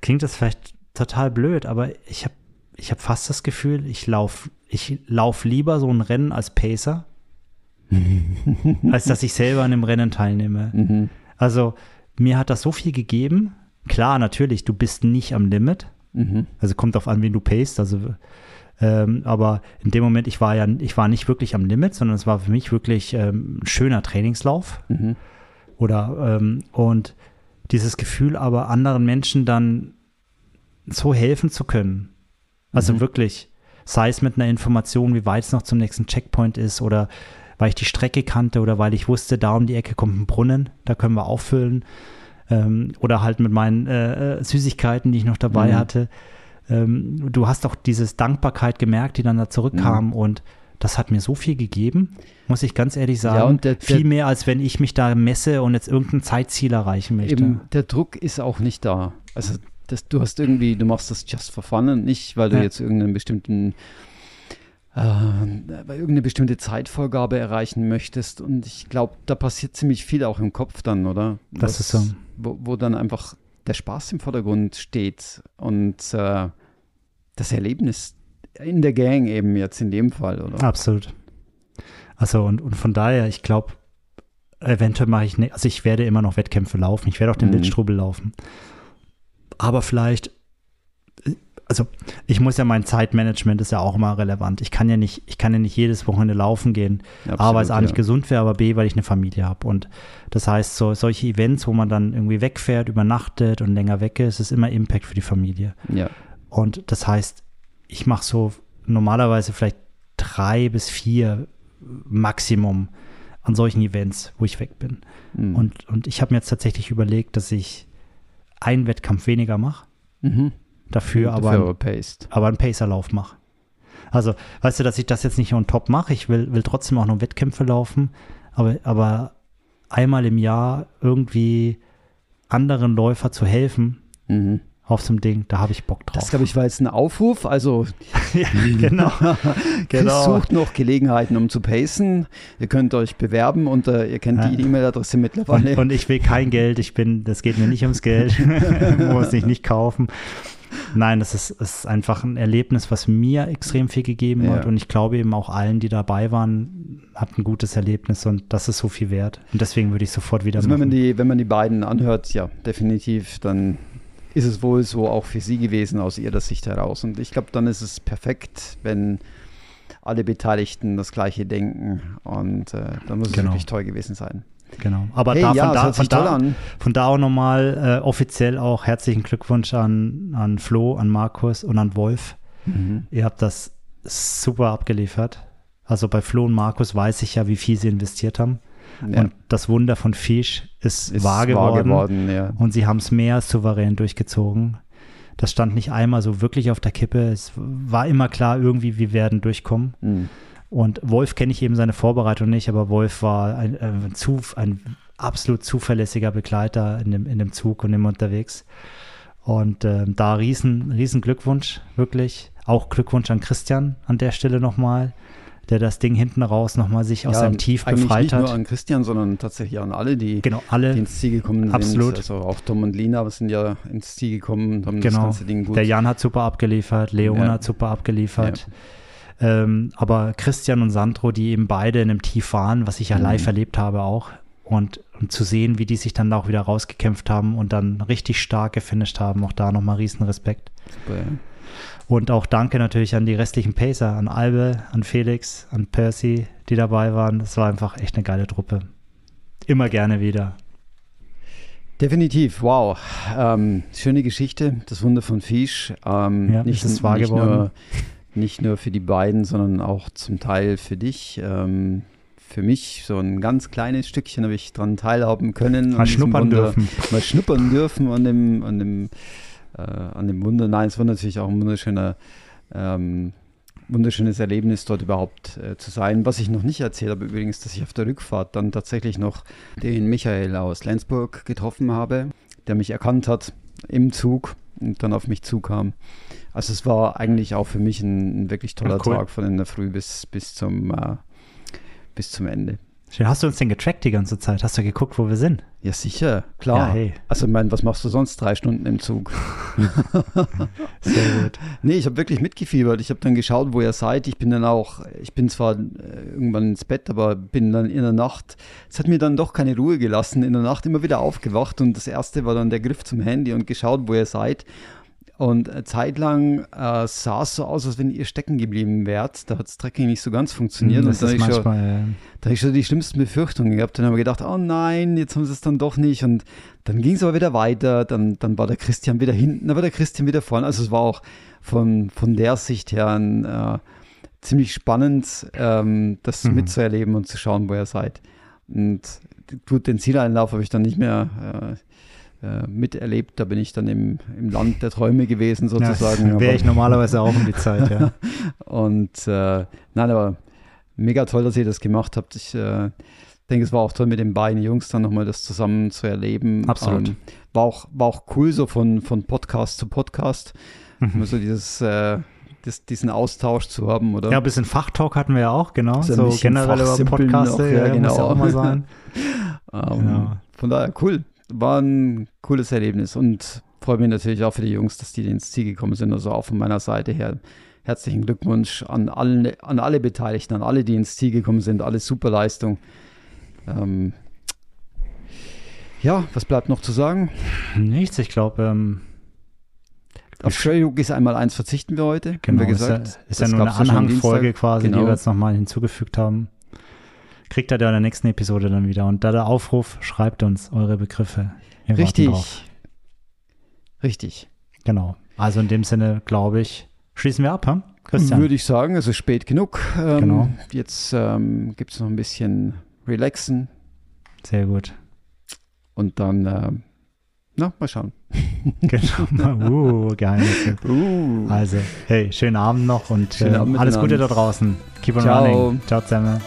klingt das vielleicht total blöd, aber ich habe ich hab fast das Gefühl, ich laufe ich lauf lieber so ein Rennen als Pacer, als dass ich selber an dem Rennen teilnehme. Mhm. Also mir hat das so viel gegeben. Klar, natürlich, du bist nicht am Limit. Mhm. Also kommt auf an, wen du payst. Also, ähm, aber in dem Moment, ich war ja, ich war nicht wirklich am Limit, sondern es war für mich wirklich ähm, ein schöner Trainingslauf. Mhm. Oder ähm, und dieses Gefühl, aber anderen Menschen dann so helfen zu können. Also Mhm. wirklich, sei es mit einer Information, wie weit es noch zum nächsten Checkpoint ist, oder weil ich die Strecke kannte oder weil ich wusste, da um die Ecke kommt ein Brunnen, da können wir auffüllen. Ähm, oder halt mit meinen äh, äh, Süßigkeiten, die ich noch dabei Mhm. hatte. Ähm, du hast auch dieses Dankbarkeit gemerkt, die dann da zurückkam Mhm. und das hat mir so viel gegeben, muss ich ganz ehrlich sagen. Ja, der- viel mehr, als wenn ich mich da messe und jetzt irgendein Zeitziel erreichen möchte. Eben, der Druck ist auch nicht da. Also das, du hast irgendwie, du machst das just for fun und nicht, weil du Ja. jetzt irgendeinen bestimmten äh, weil irgendeine bestimmte Zeitvorgabe erreichen möchtest. Und ich glaube, da passiert ziemlich viel auch im Kopf dann, oder? Das ist so. Wo, wo dann einfach der Spaß im Vordergrund steht und äh, das Erlebnis in der Gang eben jetzt in dem Fall, oder? Absolut. Also und, und von daher, ich glaube, eventuell mache ich, ne, also ich werde immer noch Wettkämpfe laufen, ich werde auch den Mhm. Wildstrubel laufen. Aber vielleicht, äh, also ich muss ja mein Zeitmanagement ist ja auch immer relevant. Ich kann ja nicht, ich kann ja nicht jedes Wochenende laufen gehen. A, weil es A nicht ja. gesund wäre, aber B, weil ich eine Familie habe. Und das heißt, so solche Events, wo man dann irgendwie wegfährt, übernachtet und länger weg ist, ist immer Impact für die Familie. Ja. Und das heißt, ich mache so normalerweise vielleicht drei bis vier Maximum an solchen Events, wo ich weg bin. Mhm. Und, und ich habe mir jetzt tatsächlich überlegt, dass ich einen Wettkampf weniger mache, mhm. Dafür aber, Dafür ein, aber einen Pacerlauf mache. Also, weißt du, dass ich das jetzt nicht on top mache, ich will, will trotzdem auch noch Wettkämpfe laufen, aber, aber einmal im Jahr irgendwie anderen Läufer zu helfen Mhm. auf so einem Ding, da habe ich Bock drauf. Das, glaube ich, war jetzt ein Aufruf. Also, ja, genau. Chris sucht noch Gelegenheiten, um zu pacen. Ihr könnt euch bewerben und äh, ihr kennt die Ja. E-Mail-Adresse Und, mittlerweile. und ich will kein Geld, ich bin, das geht mir nicht ums Geld, muss ich nicht kaufen. Nein, das ist, ist einfach ein Erlebnis, was mir extrem viel gegeben Ja. hat und ich glaube eben auch allen, die dabei waren, hat ein gutes Erlebnis und das ist so viel wert. Und deswegen würde ich sofort wieder Also wenn man, die, wenn man die beiden anhört, ja, definitiv, dann ist es wohl so auch für sie gewesen aus ihrer Sicht heraus. Und ich glaube, dann ist es perfekt, wenn alle Beteiligten das Gleiche denken. Und äh, dann muss es Genau. wirklich toll gewesen sein. Genau. Aber hey, da, ja, von, da, von, da, an. von da auch nochmal äh, offiziell auch herzlichen Glückwunsch an, an Flo, an Markus und an Wolf. Mhm. Ihr habt das super abgeliefert. Also bei Flo und Markus weiß ich ja, wie viel sie investiert haben. Ja, Und das Wunder von Fisch ist, ist wahr geworden. ja. Und sie haben es mehr souverän durchgezogen. Das stand nicht einmal so wirklich auf der Kippe. Es war immer klar, irgendwie, wir werden durchkommen. Mhm. Und Wolf kenne ich eben seine Vorbereitung nicht, aber Wolf war ein, ein, zu, ein absolut zuverlässiger Begleiter in dem, in dem Zug und immer unterwegs. Und ähm, da riesen, riesen Glückwunsch, wirklich. Auch Glückwunsch an Christian an der Stelle nochmal, der das Ding hinten raus nochmal sich aus Ja, seinem Tief befreit nicht hat. nur an Christian, sondern tatsächlich an alle, die, genau, die alle. ins Ziel gekommen Absolut. sind. Also auch Tom und Lina sind ja ins Ziel gekommen und haben das Genau. ganze Ding gut. Der Jan hat super abgeliefert, Leon Ja. hat super abgeliefert. Ähm, aber Christian und Sandro, die eben beide in einem Tief waren, was ich ja Mhm. live erlebt habe auch. Und, und zu sehen, wie die sich dann auch wieder rausgekämpft haben und dann richtig stark gefinisht haben, auch da nochmal riesen Respekt. Super, ja. Und auch danke natürlich an die restlichen Pacer, an Albe, an Felix, an Percy, die dabei waren. Das war einfach echt eine geile Truppe. Immer gerne wieder. Definitiv, wow. Ähm, schöne Geschichte, das Wunder von Fisch. Ähm, Ja, nicht, es ist wahr nicht, geworden. Nicht nur für die beiden, sondern auch zum Teil für dich. Ähm, für mich so ein ganz kleines Stückchen habe ich dran teilhaben können. Mal schnuppern Wunder, dürfen. Mal schnuppern dürfen an dem, an dem, äh, an dem Wunder. Nein, es war natürlich auch ein wunderschöner, ähm, wunderschönes Erlebnis, dort überhaupt äh, zu sein. Was ich noch nicht erzählt habe, übrigens, dass ich auf der Rückfahrt dann tatsächlich noch den Michael aus Lenzburg getroffen habe, der mich erkannt hat im Zug und dann auf mich zukam. Also es war eigentlich auch für mich ein, ein wirklich toller cool. Tag von in der Früh bis, bis, zum, äh, bis zum Ende. Schön. Hast du uns denn getrackt die ganze Zeit? Hast du geguckt, wo wir sind? Ja, sicher, klar. Ja, hey. Also, ich meine, was machst du sonst drei Stunden im Zug? Sehr gut. Nee, ich habe wirklich mitgefiebert. Ich habe dann geschaut, wo ihr seid. Ich bin dann auch, ich bin zwar äh, irgendwann ins Bett, aber bin dann in der Nacht, es hat mir dann doch keine Ruhe gelassen, in der Nacht immer wieder aufgewacht und das erste war dann der Griff zum Handy und geschaut, wo ihr seid. Und äh, zeitlang äh, sah es so aus, als wenn ihr stecken geblieben wärt. Da hat das Tracking nicht so ganz funktioniert. das und dann ist ich schon, da habe ich schon die schlimmsten Befürchtungen gehabt. Dann habe ich gedacht, oh nein, jetzt haben sie es dann doch nicht. Und dann ging es aber wieder weiter. Dann, dann war der Christian wieder hinten, dann war der Christian wieder vorne. Also es war auch von, von der Sicht her ein, äh, ziemlich spannend, ähm, das Mhm. mitzuerleben und zu schauen, wo ihr seid. Und gut, den Zieleinlauf habe ich dann nicht mehr äh, äh, miterlebt. Da bin ich dann im, im Land der Träume gewesen, sozusagen. Ja, Wäre ich normalerweise auch um die Zeit, ja. und äh, nein, aber mega toll, dass ihr das gemacht habt. Ich, äh, denke, es war auch toll mit den beiden Jungs dann nochmal das zusammen zu erleben. Absolut. Ähm, war, auch, war auch cool, so von, von Podcast zu Podcast, Mhm. so dieses, äh, das, diesen Austausch zu haben, oder? Ja, ein bisschen Fachtalk hatten wir ja auch, genau. Ein So generell über Podcasts, ja, ja, genau. muss ja genau. auch mal sein. Ähm, Ja. Von daher, cool. War ein cooles Erlebnis und freue mich natürlich auch für die Jungs, dass die ins Ziel gekommen sind. Also auch von meiner Seite her herzlichen Glückwunsch an, allen, an alle Beteiligten, an alle, die ins Ziel gekommen sind. Alles super Leistung. Ähm, ja, was bleibt noch zu sagen? Nichts, ich glaube, ähm, Auf Rookies einmal eins verzichten wir heute, haben genau, wir ist ja, gesagt. ist ja nur eine Anhangfolge quasi, die Genau. wir jetzt nochmal hinzugefügt haben. Kriegt ihr da in der nächsten Episode dann wieder. Und da der Aufruf, schreibt uns eure Begriffe. Wir. Richtig. Richtig. Genau. Also in dem Sinne, glaube ich, schließen wir ab, hm? Christian. Würde ich sagen, es ist spät genug. Ähm, Genau. Jetzt ähm, gibt es noch ein bisschen Relaxen Sehr gut. und dann, ähm, na, mal schauen. Genau. Uh, Geheimnisse. Uh. Also, hey, schönen Abend noch und äh, Abend alles Gute da draußen. Keep on Ciao. running. Ciao zusammen.